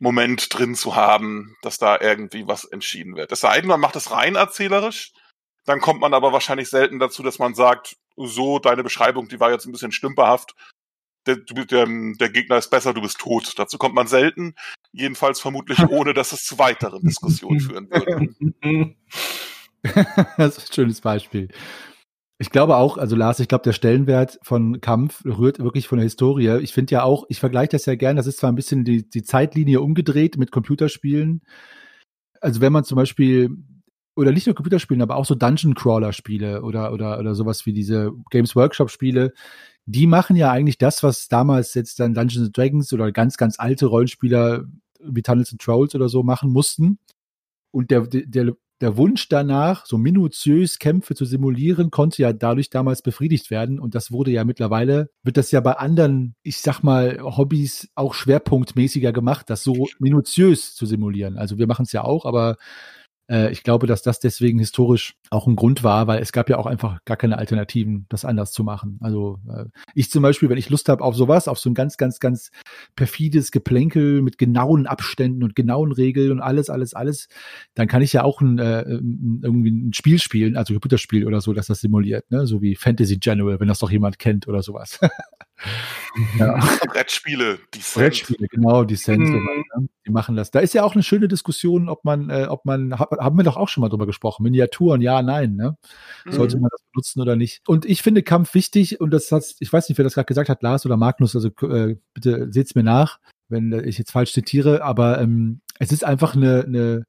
Moment drin zu haben, dass da irgendwie was entschieden wird. Es sei denn, man macht es rein erzählerisch, dann kommt man aber wahrscheinlich selten dazu, dass man sagt, so, deine Beschreibung, die war jetzt ein bisschen stümperhaft, der, der, der Gegner ist besser, du bist tot. Dazu kommt man selten, jedenfalls vermutlich [laughs] ohne, dass es zu weiteren Diskussionen führen würde. [laughs] [laughs] das ist ein schönes Beispiel. Ich glaube auch, also Lars, ich glaube, der Stellenwert von Kampf rührt wirklich von der Historie. Ich finde ja auch, ich vergleiche das ja gern, das ist zwar ein bisschen die, die Zeitlinie umgedreht mit Computerspielen. Also wenn man zum Beispiel, oder nicht nur Computerspielen, aber auch so Dungeon Crawler Spiele oder, oder, oder sowas wie diese Games Workshop Spiele, die machen ja eigentlich das, was damals jetzt dann Dungeons Dragons oder ganz, ganz alte Rollenspieler wie Tunnels and Trolls oder so machen mussten. Und der, der, der Wunsch danach, so minutiös Kämpfe zu simulieren, konnte ja dadurch damals befriedigt werden. Und das wurde ja mittlerweile, wird das ja bei anderen, ich sag mal, Hobbys auch schwerpunktmäßiger gemacht, das so minutiös zu simulieren. Also wir machen es ja auch, aber äh, ich glaube, dass das deswegen historisch auch ein Grund war, weil es gab ja auch einfach gar keine Alternativen, das anders zu machen. Also äh, ich zum Beispiel, wenn ich Lust habe auf sowas, auf so ein ganz, ganz, ganz perfides Geplänkel mit genauen Abständen und genauen Regeln und alles, alles, alles, dann kann ich ja auch ein, äh, irgendwie ein Spiel spielen, also ein Computerspiel oder so, das das simuliert, ne? so wie Fantasy General, wenn das doch jemand kennt oder sowas. [laughs] ja. [laughs] Brettspiele, Descent. Brettspiele, genau, Descent. Mhm. So ne? Die machen das. Da ist ja auch eine schöne Diskussion, ob man, äh, ob man, haben wir doch auch schon mal drüber gesprochen, Miniaturen, ja, nein, ne? Mhm. Sollte man das benutzen oder nicht? Und ich finde Kampf wichtig und das hat, ich weiß nicht, wer das gerade gesagt hat, Lars oder Magnus, also äh, bitte seht's mir nach, wenn ich jetzt falsch zitiere, aber ähm, es ist einfach eine, eine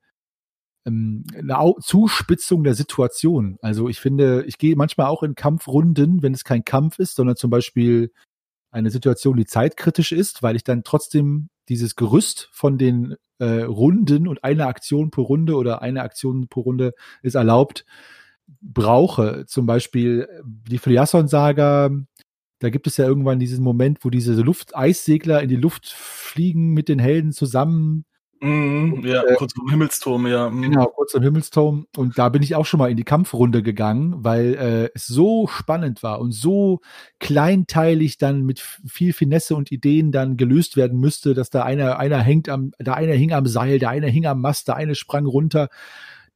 ähm, eine Zuspitzung der Situation. Also ich finde, ich gehe manchmal auch in Kampfrunden, wenn es kein Kampf ist, sondern zum Beispiel eine Situation, die zeitkritisch ist, weil ich dann trotzdem dieses Gerüst von den äh, Runden und eine Aktion pro Runde oder eine Aktion pro Runde ist erlaubt, brauche. Zum Beispiel die Fliasson-Saga, da gibt es ja irgendwann diesen Moment, wo diese Luft-Eissegler in die Luft fliegen mit den Helden zusammen Mhm, ja, äh, kurz vom Himmelsturm, ja. Mhm. Genau, kurz vom Himmelsturm. Und da bin ich auch schon mal in die Kampfrunde gegangen, weil äh, es so spannend war und so kleinteilig dann mit viel Finesse und Ideen dann gelöst werden müsste, dass da einer, einer hängt am, da einer hing am Seil, der eine hing am Mast, der eine sprang runter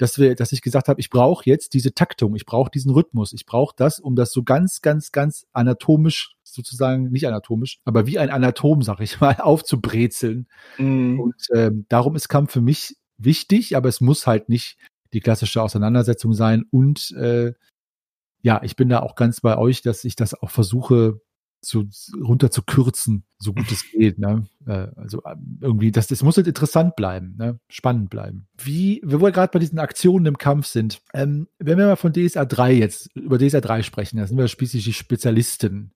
dass wir, dass ich gesagt habe, ich brauche jetzt diese Taktung, ich brauche diesen Rhythmus, ich brauche das, um das so ganz, ganz, ganz anatomisch sozusagen, nicht anatomisch, aber wie ein Anatom, sag ich mal, [laughs] aufzubrezeln. Mhm. Und ähm, darum ist Kampf für mich wichtig, aber es muss halt nicht die klassische Auseinandersetzung sein. Und äh, ja, ich bin da auch ganz bei euch, dass ich das auch versuche, zu, runter zu kürzen, so gut es [laughs] geht. Ne? Äh, also ähm, irgendwie, das, das muss halt interessant bleiben, ne? spannend bleiben. Wie, wir wollen gerade bei diesen Aktionen im Kampf sind, ähm, wenn wir mal von DSA 3 jetzt, über DSA 3 sprechen, da sind wir schließlich die Spezialisten.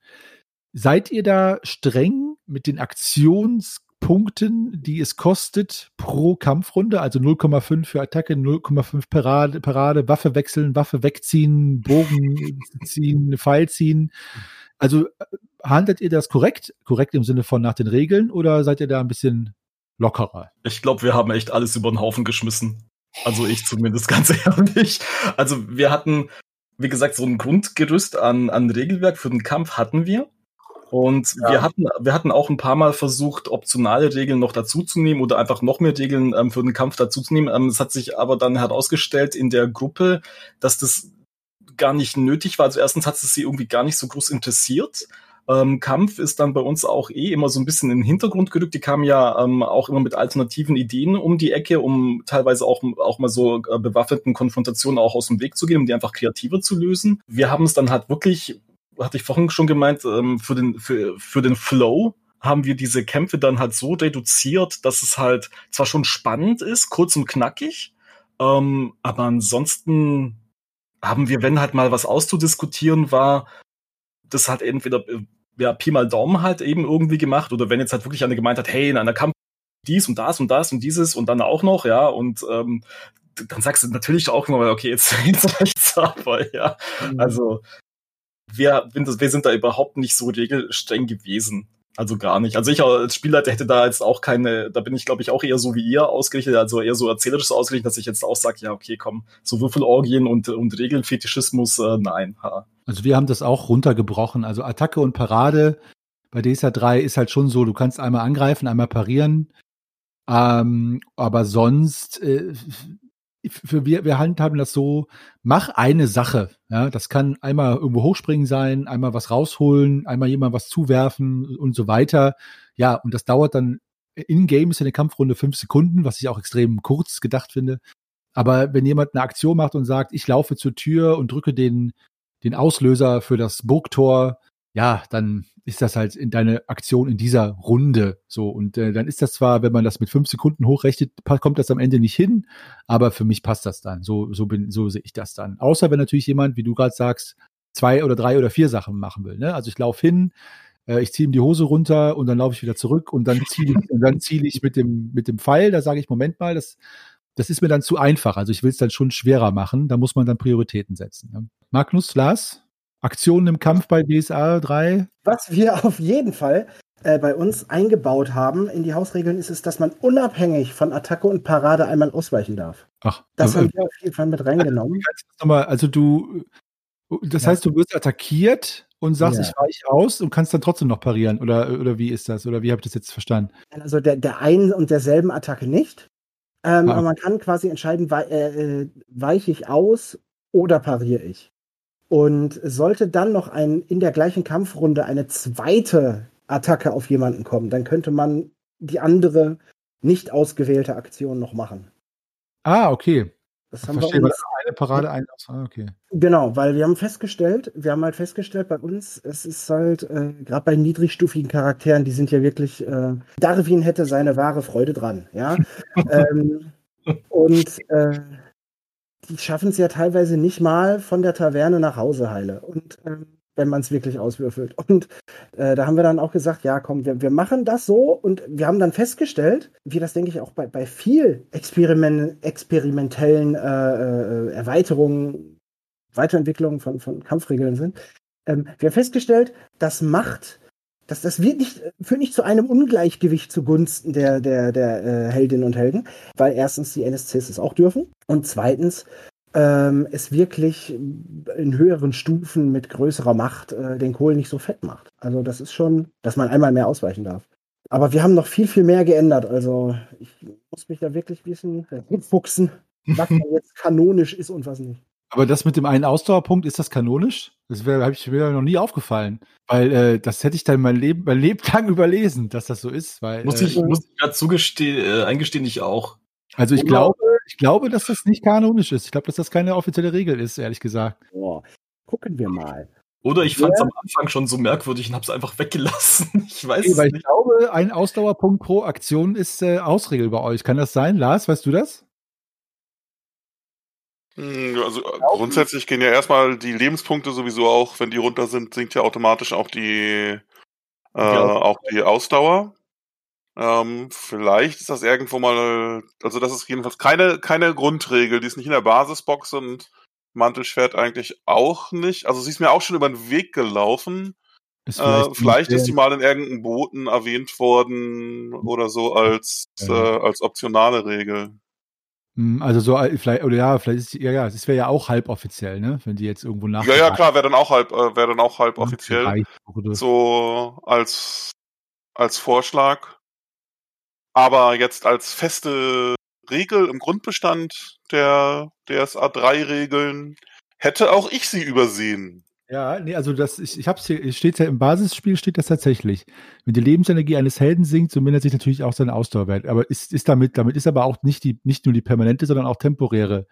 Seid ihr da streng mit den Aktionspunkten, die es kostet pro Kampfrunde? Also 0,5 für Attacke, 0,5 Parade, Parade, Waffe wechseln, Waffe wegziehen, Bogen [laughs] ziehen, Pfeil ziehen. Also äh, handelt ihr das korrekt? Korrekt im Sinne von nach den Regeln oder seid ihr da ein bisschen lockerer? Ich glaube, wir haben echt alles über den Haufen geschmissen. Also ich zumindest [laughs] ganz ehrlich. Also wir hatten, wie gesagt, so ein Grundgerüst an, an Regelwerk für den Kampf hatten wir. Und ja. wir hatten, wir hatten auch ein paar Mal versucht, optionale Regeln noch dazuzunehmen oder einfach noch mehr Regeln ähm, für den Kampf dazuzunehmen. Ähm, es hat sich aber dann herausgestellt in der Gruppe, dass das gar nicht nötig war. Also erstens hat es sie irgendwie gar nicht so groß interessiert. Ähm, Kampf ist dann bei uns auch eh immer so ein bisschen in den Hintergrund gerückt. Die kamen ja ähm, auch immer mit alternativen Ideen um die Ecke, um teilweise auch, auch mal so äh, bewaffneten Konfrontationen auch aus dem Weg zu gehen, um die einfach kreativer zu lösen. Wir haben es dann halt wirklich, hatte ich vorhin schon gemeint, ähm, für, den, für, für den Flow haben wir diese Kämpfe dann halt so reduziert, dass es halt zwar schon spannend ist, kurz und knackig, ähm, aber ansonsten haben wir, wenn halt mal was auszudiskutieren war, das hat entweder äh, ja, Pi mal Daumen halt eben irgendwie gemacht oder wenn jetzt halt wirklich eine gemeint hat, hey, in einer Kampf dies und das und das und dieses und dann auch noch, ja, und ähm, dann sagst du natürlich auch immer, okay, jetzt, [laughs] jetzt reicht's aber, ja. Mhm. Also wir, wir sind da überhaupt nicht so regelstreng gewesen. Also gar nicht. Also ich als Spielleiter hätte da jetzt auch keine, da bin ich glaube ich auch eher so wie ihr ausgerichtet, also eher so erzählerisch ausgerichtet, dass ich jetzt auch sage, ja okay, komm, so Würfelorgien und, und Regelfetischismus, äh, nein. Ha. Also wir haben das auch runtergebrochen. Also Attacke und Parade bei DSA 3 ist halt schon so, du kannst einmal angreifen, einmal parieren. Ähm, aber sonst äh, für wir, wir handhaben das so, mach eine Sache. Ja, das kann einmal irgendwo hochspringen sein, einmal was rausholen, einmal jemand was zuwerfen und so weiter. Ja, und das dauert dann in-game ist eine Kampfrunde fünf Sekunden, was ich auch extrem kurz gedacht finde. Aber wenn jemand eine Aktion macht und sagt, ich laufe zur Tür und drücke den, den Auslöser für das Burgtor, ja, dann ist das halt in deine Aktion in dieser Runde so. Und äh, dann ist das zwar, wenn man das mit fünf Sekunden hochrechnet, kommt das am Ende nicht hin, aber für mich passt das dann. So, so bin, so sehe ich das dann. Außer wenn natürlich jemand, wie du gerade sagst, zwei oder drei oder vier Sachen machen will. Ne? Also ich laufe hin, äh, ich ziehe ihm die Hose runter und dann laufe ich wieder zurück und dann ziele ich, und dann ziele ich mit dem, mit dem Pfeil, da sage ich, Moment mal, das, das ist mir dann zu einfach. Also ich will es dann schon schwerer machen. Da muss man dann Prioritäten setzen. Ne? Magnus, Lars? Aktionen im Kampf bei DSA 3? Was wir [laughs] auf jeden Fall äh, bei uns eingebaut haben in die Hausregeln, ist es, dass man unabhängig von Attacke und Parade einmal ausweichen darf. Ach, das haben wir auf jeden Fall mit reingenommen. Also du, das ja. heißt, du wirst attackiert und sagst, ja. ich weiche aus und kannst dann trotzdem noch parieren. Oder, oder wie ist das? Oder wie habt ihr das jetzt verstanden? Also der, der einen und derselben Attacke nicht. Ähm, ah. Aber man kann quasi entscheiden, wei äh, äh weiche ich aus oder pariere ich. Und sollte dann noch ein, in der gleichen Kampfrunde eine zweite Attacke auf jemanden kommen, dann könnte man die andere nicht ausgewählte Aktion noch machen. Ah, okay. Das haben Verstehe, wir uns, eine Parade, ein ah, okay. Genau, weil wir haben festgestellt, wir haben halt festgestellt bei uns, es ist halt, äh, gerade bei niedrigstufigen Charakteren, die sind ja wirklich, äh, Darwin hätte seine wahre Freude dran, ja. [laughs] ähm, und äh, die schaffen es ja teilweise nicht mal von der Taverne nach Hause heile. Und ähm, wenn man es wirklich auswürfelt. [laughs] Und äh, da haben wir dann auch gesagt, ja, komm, wir, wir machen das so und wir haben dann festgestellt, wie das, denke ich, auch bei, bei viel Experiment, experimentellen äh, äh, Erweiterungen, Weiterentwicklungen von, von Kampfregeln sind. Ähm, wir haben festgestellt, das macht das, das wird nicht, führt nicht zu einem Ungleichgewicht zugunsten der, der, der äh, Heldinnen und Helden, weil erstens die NSCs es auch dürfen und zweitens ähm, es wirklich in höheren Stufen mit größerer Macht äh, den Kohl nicht so fett macht. Also das ist schon, dass man einmal mehr ausweichen darf. Aber wir haben noch viel, viel mehr geändert. Also ich muss mich da wirklich ein bisschen fuchsen. was [laughs] da jetzt kanonisch ist und was nicht. Aber das mit dem einen Ausdauerpunkt, ist das kanonisch? Das habe ich mir noch nie aufgefallen. Weil äh, das hätte ich dann mein Leben, mein Leben [laughs] lang überlesen, dass das so ist. Weil, Muss äh, ich, muss ich zugestehen, äh, eingestehen, ich auch. also ich glaube, ich glaube, dass das nicht kanonisch ist. Ich glaube, dass das keine offizielle Regel ist, ehrlich gesagt. Boah. Gucken wir mal. Oder ich fand es am Anfang schon so merkwürdig und habe es einfach weggelassen. [laughs] Ich weiß Nee, es weil ich nicht. glaube, ein Ausdauerpunkt pro Aktion ist äh, Ausregel bei euch. Kann das sein? Lars, weißt du das? Hm, Also äh, grundsätzlich gehen ja erstmal die Lebenspunkte sowieso auch, wenn die runter sind, sinkt ja automatisch auch die, äh, Ausdauer. auch die Ausdauer. Ähm, vielleicht ist das irgendwo mal, also das ist jedenfalls keine, keine Grundregel, die ist nicht in der Basisbox und Mantelschwert eigentlich auch nicht. Also sie ist mir auch schon über den Weg gelaufen. Ist Vielleicht, äh, vielleicht ist die mal in irgendeinem Boten erwähnt worden oder so als, Ja. äh, als optionale Regel. Also so, äh, vielleicht, oder ja, vielleicht ist ja, ja, es wäre ja auch halboffiziell, ne? Wenn die jetzt irgendwo nach. Ja, ja, klar, wäre dann auch halb, äh, wäre dann auch halb offiziell. Gereicht wurde. so als, als Vorschlag. Aber jetzt als feste Regel im Grundbestand der DSA 3 Regeln hätte auch ich sie übersehen. Ja, nee, also das, ich, ich hab's hier, es steht ja im Basisspiel steht das tatsächlich. Wenn die Lebensenergie eines Helden sinkt, so mindert sich natürlich auch seine Ausdauerwert. Aber ist, ist damit, damit ist aber auch nicht die, nicht nur die permanente, sondern auch temporäre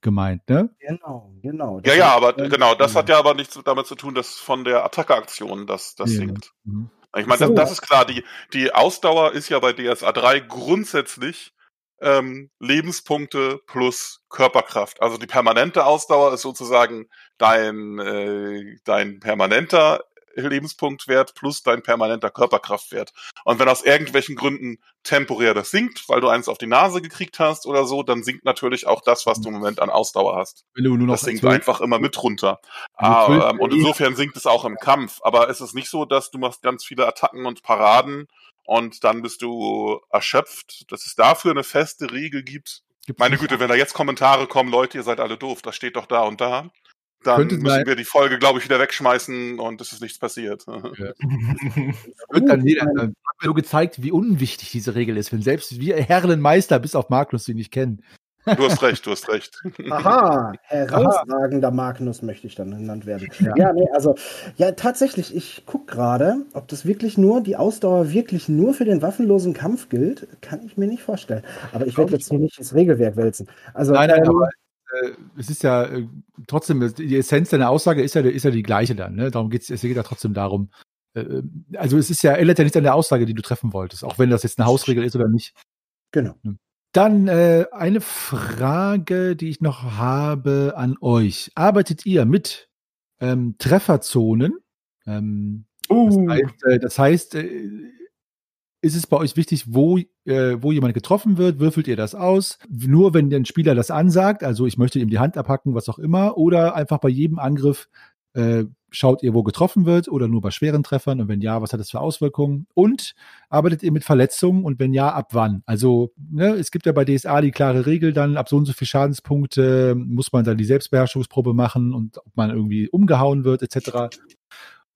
gemeint, ne? Genau, genau. Ja, Das ja, aber ähm, genau, das hat ja aber nichts damit zu tun, dass von der Attacke-Aktion das, das Ja. sinkt. Mhm. Ich meine, das, So. das ist klar. Die, die Ausdauer ist ja bei DSA 3 grundsätzlich ähm, Lebenspunkte plus Körperkraft. Also die permanente Ausdauer ist sozusagen dein, äh, dein permanenter Lebenspunktwert plus dein permanenter Körperkraftwert. Und wenn aus irgendwelchen Gründen temporär das sinkt, weil du eins auf die Nase gekriegt hast oder so, dann sinkt natürlich auch das, was du im Moment an Ausdauer hast. Wenn du nur noch Das sinkt einfach immer mit runter. Ah, ähm, und insofern sinkt es auch im Kampf. Aber es ist nicht so, dass du machst ganz viele Attacken und Paraden und dann bist du erschöpft. Dass es dafür eine feste Regel gibt. Meine. Güte, wenn da jetzt Kommentare kommen, Leute, ihr seid alle doof, das steht doch da und da. Dann Könnte müssen sein. wir die Folge, glaube ich, wieder wegschmeißen und es ist nichts passiert. [laughs] wird dann [laughs] jeder, mir nur gezeigt, wie unwichtig diese Regel ist, wenn selbst wir Herrenmeister bis auf Magnus sie nicht kennen. Du hast recht, du hast recht. [laughs] Aha, herausragender Magnus möchte ich dann genannt werden. Ja, nee, also, ja, tatsächlich, ich gucke gerade, ob das wirklich nur, die Ausdauer wirklich nur für den waffenlosen Kampf gilt, kann ich mir nicht vorstellen. Aber ich werde jetzt hier nicht ins Regelwerk wälzen. Also, Nein, nein, ähm, aber äh, es ist ja äh, trotzdem, die Essenz deiner Aussage ist ja, ist ja die gleiche dann. Ne? Darum geht's, es geht ja trotzdem darum. Äh, also es ist ja, ändert ja nichts an der Aussage, die du treffen wolltest, auch wenn das jetzt eine Hausregel ist oder nicht. genau. Dann äh, eine Frage, die ich noch habe an euch. Arbeitet ihr mit ähm, Trefferzonen? Ähm, das Uh, heißt, äh, das heißt äh, ist es bei euch wichtig, wo, äh, wo jemand getroffen wird? Würfelt ihr das aus? Nur wenn der Spieler das ansagt, also ich möchte ihm die Hand abhacken, was auch immer, oder einfach bei jedem Angriff äh, schaut ihr, wo getroffen wird, oder nur bei schweren Treffern? Und wenn ja, was hat das für Auswirkungen? Und arbeitet ihr mit Verletzungen und wenn ja, ab wann? Also, ne, es gibt ja bei DSA die klare Regel dann, ab so und so viel Schadenspunkte muss man dann die Selbstbeherrschungsprobe machen und ob man irgendwie umgehauen wird, etc.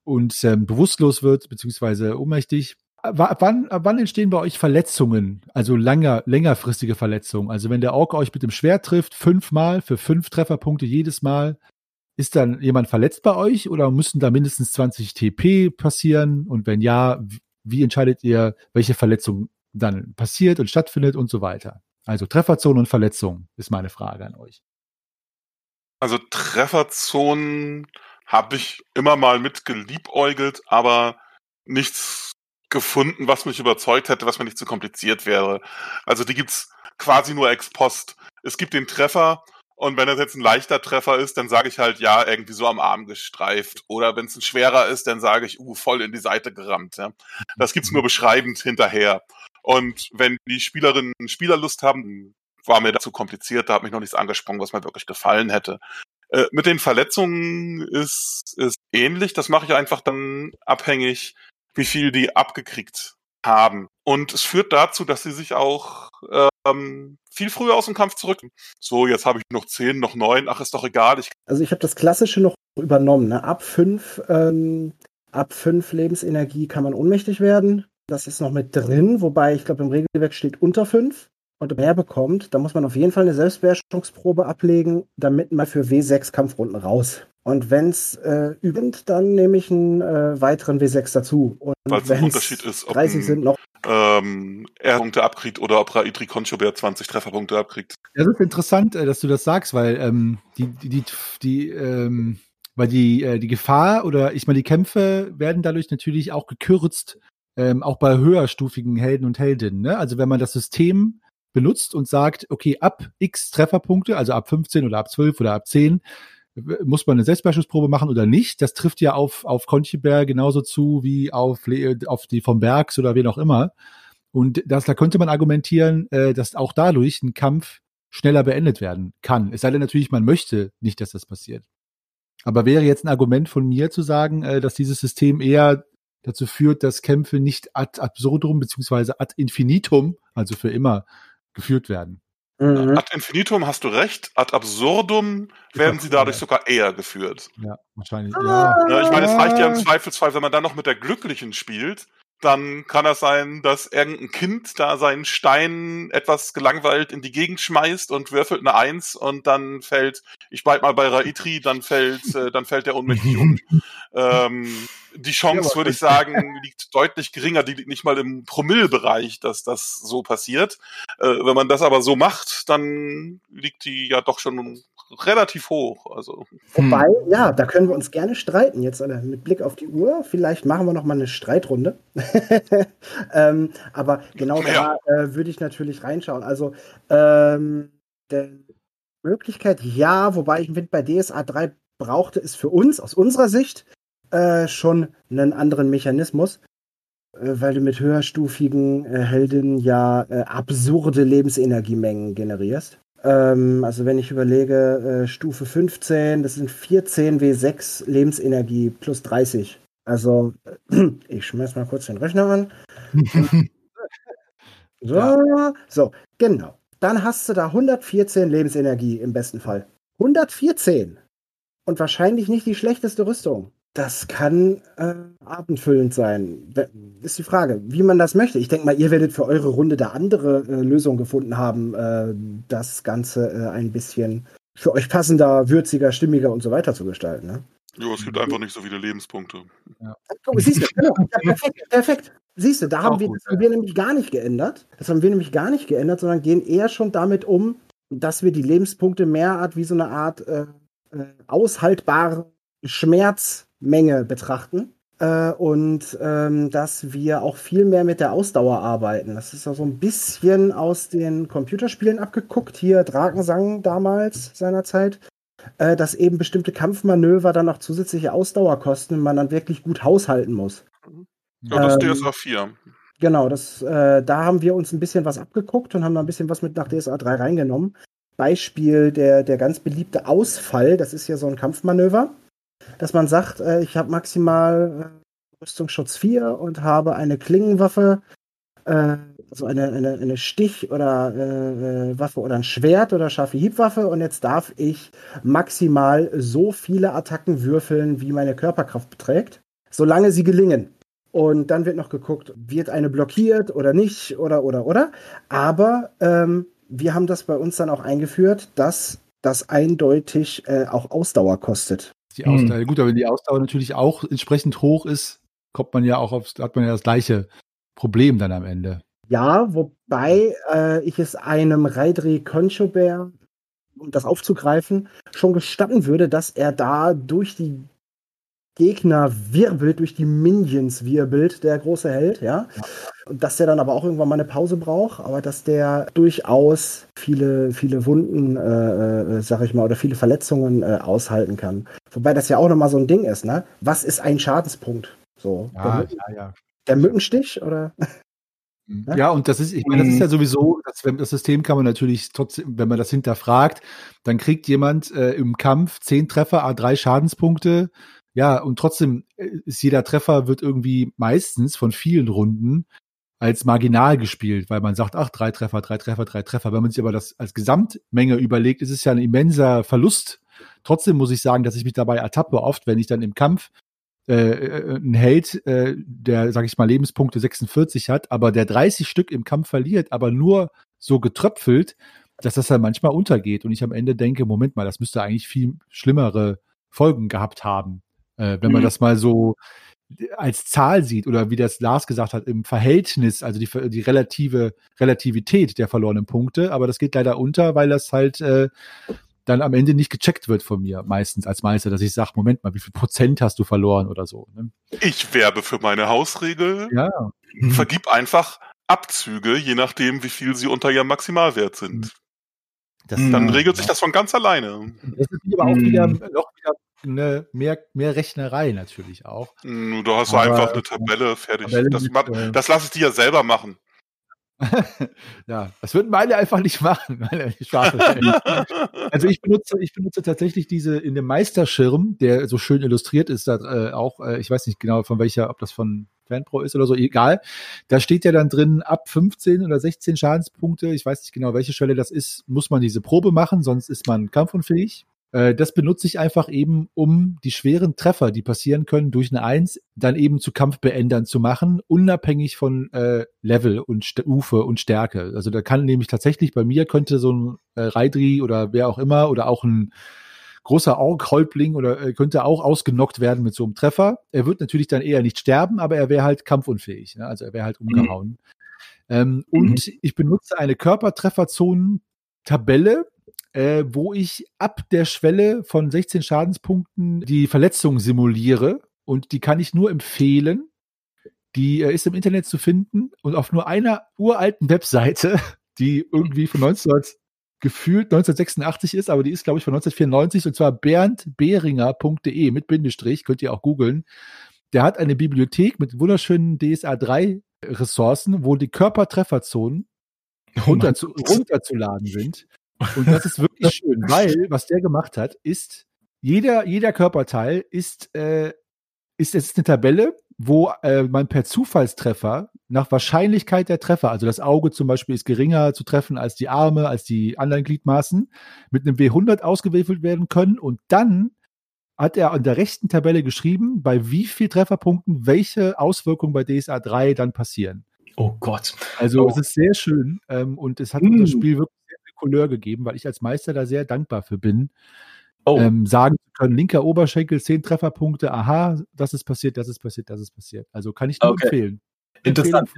Und ähm, bewusstlos wird, beziehungsweise ohnmächtig. Wann, wann entstehen bei euch Verletzungen? Also langer, längerfristige Verletzungen. Also wenn der Ork euch mit dem Schwert trifft, fünfmal für fünf Trefferpunkte jedes Mal, ist dann jemand verletzt bei euch oder müssen da mindestens 20 TP passieren? Und wenn ja, wie entscheidet ihr, welche Verletzung dann passiert und stattfindet und so weiter? Also Trefferzonen und Verletzungen ist meine Frage an euch. Also Trefferzonen habe ich immer mal mit geliebäugelt, aber nichts gefunden, was mich überzeugt hätte, was mir nicht zu kompliziert wäre. Also die gibt's quasi nur ex post. Es gibt den Treffer und wenn das jetzt ein leichter Treffer ist, dann sage ich halt ja, irgendwie so am Arm gestreift. Oder wenn es ein schwerer ist, dann sage ich, uh, voll in die Seite gerammt. Ja. Das gibt's nur beschreibend hinterher. Und wenn die Spielerinnen Spielerlust haben, war mir dazu kompliziert, da hat mich noch nichts angesprungen, was mir wirklich gefallen hätte. Äh, mit den Verletzungen ist, ist ähnlich. Das mache ich einfach dann abhängig, wie viel die abgekriegt haben. Und es führt dazu, dass sie sich auch ähm, viel früher aus dem Kampf zurück. So, jetzt habe ich noch zehn, noch neun. Ach, ist doch egal. Ich Also ich habe das Klassische noch übernommen. Ne? Ab fünf, ähm, ab fünf Lebensenergie kann man ohnmächtig werden. Das ist noch mit drin, wobei ich glaube im Regelwerk steht unter fünf. und mehr bekommt, dann muss man auf jeden Fall eine Selbstbeherrschungsprobe ablegen, damit man für W6 Kampfrunden raus. Und wenn es äh, übend, dann nehme ich einen äh, weiteren W6 dazu. Und Weil es ein Unterschied ist, ob 30 ein, sind noch. ähm, er Punkte abkriegt oder ob Raidri Conchobert 20 Trefferpunkte abkriegt. Das ist interessant, äh, dass du das sagst, weil ähm, die, die, die, die ähm, weil die, äh, die Gefahr oder ich meine, die Kämpfe werden dadurch natürlich auch gekürzt, ähm, auch bei höherstufigen Helden und Heldinnen. Ne? Also wenn man das System benutzt und sagt, okay, ab x Trefferpunkte, also ab 15 oder ab 12 oder ab 10, muss man eine Selbstbeispielsprobe machen oder nicht. Das trifft ja auf, auf Conchibert genauso zu wie auf, auf die vom Bergs oder wen auch immer. Und das, da könnte man argumentieren, äh, dass auch dadurch ein Kampf schneller beendet werden kann. Es sei denn natürlich, man möchte nicht, dass das passiert. Aber wäre jetzt ein Argument von mir zu sagen, äh, dass dieses System eher dazu führt, dass Kämpfe nicht ad absurdum beziehungsweise ad infinitum, also für immer, geführt werden. Mhm. Ad infinitum hast du recht, ad absurdum werden sie dadurch sogar eher geführt. Ja, wahrscheinlich. Ah. Ja. Ja, ich meine, es reicht ja im Zweifelsfall, wenn man dann noch mit der Glücklichen spielt, dann kann es sein, dass irgendein Kind da seinen Stein etwas gelangweilt in die Gegend schmeißt und würfelt eine Eins und dann fällt, ich bleib mal bei Raitri, dann fällt, äh, dann fällt der ohnmächtig um. [laughs] ähm, die Chance, Ja, würde ich sagen, liegt deutlich geringer, die liegt nicht mal im Promillbereich, dass das so passiert. Äh, wenn man das aber so macht, dann liegt die ja doch schon relativ hoch. Also Wobei, ja, da können wir uns gerne streiten. Jetzt äh, mit Blick auf die Uhr. Vielleicht machen wir noch mal eine Streitrunde. [laughs] ähm, aber genau Ja. da äh, würde ich natürlich reinschauen. Also, ähm, der Möglichkeit, ja, wobei ich finde, bei DSA 3 brauchte es für uns, aus unserer Sicht, äh, schon einen anderen Mechanismus. Äh, weil du mit höherstufigen äh, Heldinnen ja äh, absurde Lebensenergiemengen generierst. Ähm, also wenn ich überlege, äh, Stufe 15, das sind 14 W6 Lebensenergie plus 30. Also äh, [clears throat] ich schmeiß mal kurz den Rechner an. [laughs] So, so, genau. Dann hast du da 114 Lebensenergie im besten Fall. 114. Und wahrscheinlich nicht die schlechteste Rüstung. Das kann äh, abendfüllend sein. Ist die Frage, wie man das möchte. Ich denke mal, ihr werdet für eure Runde da andere äh, Lösungen gefunden haben, äh, das Ganze äh, ein bisschen für euch passender, würziger, stimmiger und so weiter zu gestalten. Ne? jo, es gibt einfach nicht so viele Lebenspunkte. Guck, siehst du, genau. ja, perfekt, perfekt. Siehst du, da haben wir, das haben wir nämlich gar nicht geändert. Das haben wir nämlich gar nicht geändert, sondern gehen eher schon damit um, dass wir die Lebenspunkte mehr Art wie so eine Art äh, äh, Schmerzmenge betrachten. Äh, und ähm, dass wir auch viel mehr mit der Ausdauer arbeiten. Das ist auch so ein bisschen aus den Computerspielen abgeguckt. Hier Drakensang damals seinerzeit äh, dass eben bestimmte Kampfmanöver dann noch zusätzliche Ausdauer kosten und man dann wirklich gut haushalten muss. Ja, das Ähm, DSA 4. Genau, das, äh, da haben wir uns ein bisschen was abgeguckt und haben da ein bisschen was mit nach DSA 3 reingenommen. Beispiel der, der ganz beliebte Ausfall, das ist ja so ein Kampfmanöver, dass man sagt, äh, ich habe maximal äh, Rüstungsschutz 4 und habe eine Klingenwaffe, äh, also eine, eine, eine Stich- oder äh, äh, Waffe oder ein Schwert oder scharfe Hiebwaffe und jetzt darf ich maximal so viele Attacken würfeln, wie meine Körperkraft beträgt, solange sie gelingen. Und dann wird noch geguckt, wird eine blockiert oder nicht oder oder oder. Aber ähm, wir haben das bei uns dann auch eingeführt, dass das eindeutig äh, auch Ausdauer kostet. Die Ausdauer, gut, aber wenn die Ausdauer natürlich auch entsprechend hoch ist, kommt man ja auch auf, hat man ja das gleiche Problem dann am Ende. Ja, wobei äh, ich es einem Raidri Conchobert, um das aufzugreifen, schon gestatten würde, dass er da durch die Gegner wirbelt, durch die Minions wirbelt, der große Held, ja. Und dass der dann aber auch irgendwann mal eine Pause braucht, aber dass der durchaus viele, viele Wunden, äh, äh, sag ich mal, oder viele Verletzungen äh, aushalten kann. Wobei das ja auch nochmal so ein Ding ist, ne? Was ist ein Schadenspunkt? So. der, Ja, Mücken, ja, ja. der Mückenstich oder? Ja? Ja, und das ist, ich meine, das ist ja sowieso, das, das System kann man natürlich trotzdem, wenn man das hinterfragt, dann kriegt jemand äh, im Kampf zehn Treffer, A3 Schadenspunkte. Ja, und trotzdem äh, ist jeder Treffer wird irgendwie meistens von vielen Runden als marginal gespielt, weil man sagt, ach, drei Treffer, drei Treffer, drei Treffer. Wenn man sich aber das als Gesamtmenge überlegt, ist es ja ein immenser Verlust. Trotzdem muss ich sagen, dass ich mich dabei ertappe, oft, wenn ich dann im Kampf äh, äh, ein Held, äh, der, sag ich mal, Lebenspunkte 46 hat, aber der 30 Stück im Kampf verliert, aber nur so getröpfelt, dass das dann manchmal untergeht und ich am Ende denke, Moment mal, das müsste eigentlich viel schlimmere Folgen gehabt haben, äh, wenn man Mhm. das mal so als Zahl sieht oder wie das Lars gesagt hat, im Verhältnis, also die, die relative Relativität der verlorenen Punkte, aber das geht leider unter, weil das halt äh, dann am Ende nicht gecheckt wird von mir, meistens als Meister, dass ich sage, Moment mal, wie viel Prozent hast du verloren oder so. Ne? Ich werbe für meine Hausregel. Ja, Vergib einfach Abzüge, je nachdem, wie viel sie unter ihrem Maximalwert sind. das. Dann Ja. regelt sich das von ganz alleine. Das ist aber auch wieder noch wieder eine, mehr, mehr Rechnerei natürlich auch. Hm, Du hast Aber, einfach eine Tabelle fertig. Tabelle das mit, äh, das lasse ich dir ja selber machen. [laughs] ja, das würden meine einfach nicht machen. [laughs] Also ich benutze, ich benutze tatsächlich diese in dem Meisterschirm, der so schön illustriert ist, da äh, auch, äh, ich weiß nicht genau von welcher, ob das von Fanpro ist oder so, egal. Da steht ja dann drin, ab 15 oder 16 Schadenspunkte, ich weiß nicht genau, welche Schwelle das ist, muss man diese Probe machen, sonst ist man kampfunfähig. Äh, Das benutze ich einfach eben, um die schweren Treffer, die passieren können, durch eine Eins dann eben zu Kampfbeendern zu machen, unabhängig von äh, Level und Stufe und Stärke. Also da kann nämlich tatsächlich bei mir könnte so ein äh, Raidri oder wer auch immer oder auch ein großer Ork-Häuptling oder äh, könnte auch ausgenockt werden mit so einem Treffer. Er wird natürlich dann eher nicht sterben, aber er wäre halt kampfunfähig. Ne? Also er wäre halt umgehauen. Ähm, und ich benutze eine Körpertrefferzonen-Tabelle, äh, wo ich ab der Schwelle von 16 Schadenspunkten die Verletzung simuliere. Und die kann ich nur empfehlen. Die äh, ist im Internet zu finden und auf nur einer uralten Webseite, [laughs] die irgendwie von 19 gefühlt 1986 ist, aber die ist, glaube ich, von 1994 und zwar berndberinger.de mit Bindestrich, könnt ihr auch googeln. Der hat eine Bibliothek mit wunderschönen DSA 3 Ressourcen, wo die Körpertrefferzonen runter zu, runterzuladen sind. Und das ist wirklich schön, weil was der gemacht hat, ist, jeder, jeder Körperteil ist, äh, ist, es ist eine Tabelle, wo äh, man per Zufallstreffer nach Wahrscheinlichkeit der Treffer, also das Auge zum Beispiel ist geringer zu treffen als die Arme, als die anderen Gliedmaßen, mit einem W100 ausgewürfelt werden können und dann hat er an der rechten Tabelle geschrieben, bei wie viel Trefferpunkten welche Auswirkungen bei DSA 3 dann passieren. Oh Gott. Also Oh. es ist sehr schön ähm, und es hat Mm. das Spiel wirklich Couleur gegeben, weil ich als Meister da sehr dankbar für bin, Oh. ähm, sagen können, linker Oberschenkel, zehn Trefferpunkte, aha, das ist passiert, das ist passiert, das ist passiert. Also kann ich nur Okay. empfehlen. Interessant.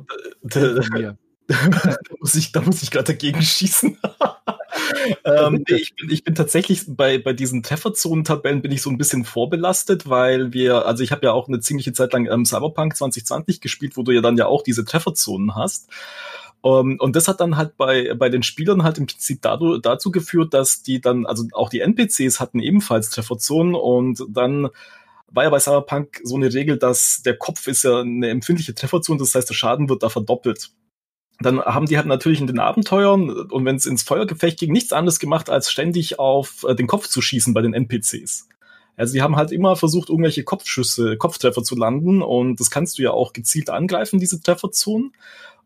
Empfehlung [laughs] mir. [laughs] da muss ich, da muss ich gerade dagegen schießen. [laughs] ähm, nee, ich, bin, ich bin tatsächlich bei, bei diesen Trefferzonen-Tabellen bin ich so ein bisschen vorbelastet, weil wir, also ich habe ja auch eine ziemliche Zeit lang ähm, Cyberpunk 2020 gespielt, wo du ja dann ja auch diese Trefferzonen hast. Um, und das hat dann halt bei, bei den Spielern halt im Prinzip dazu, dazu geführt, dass die dann, also auch die NPCs hatten ebenfalls Trefferzonen und dann war ja bei Cyberpunk so eine Regel, dass der Kopf ist ja eine empfindliche Trefferzone, das heißt, der Schaden wird da verdoppelt. Dann haben die halt natürlich in den Abenteuern und wenn es ins Feuergefecht ging, nichts anderes gemacht, als ständig auf äh, den Kopf zu schießen bei den NPCs. Also die haben halt immer versucht, irgendwelche Kopfschüsse, Kopftreffer zu landen und das kannst du ja auch gezielt angreifen, diese Trefferzonen.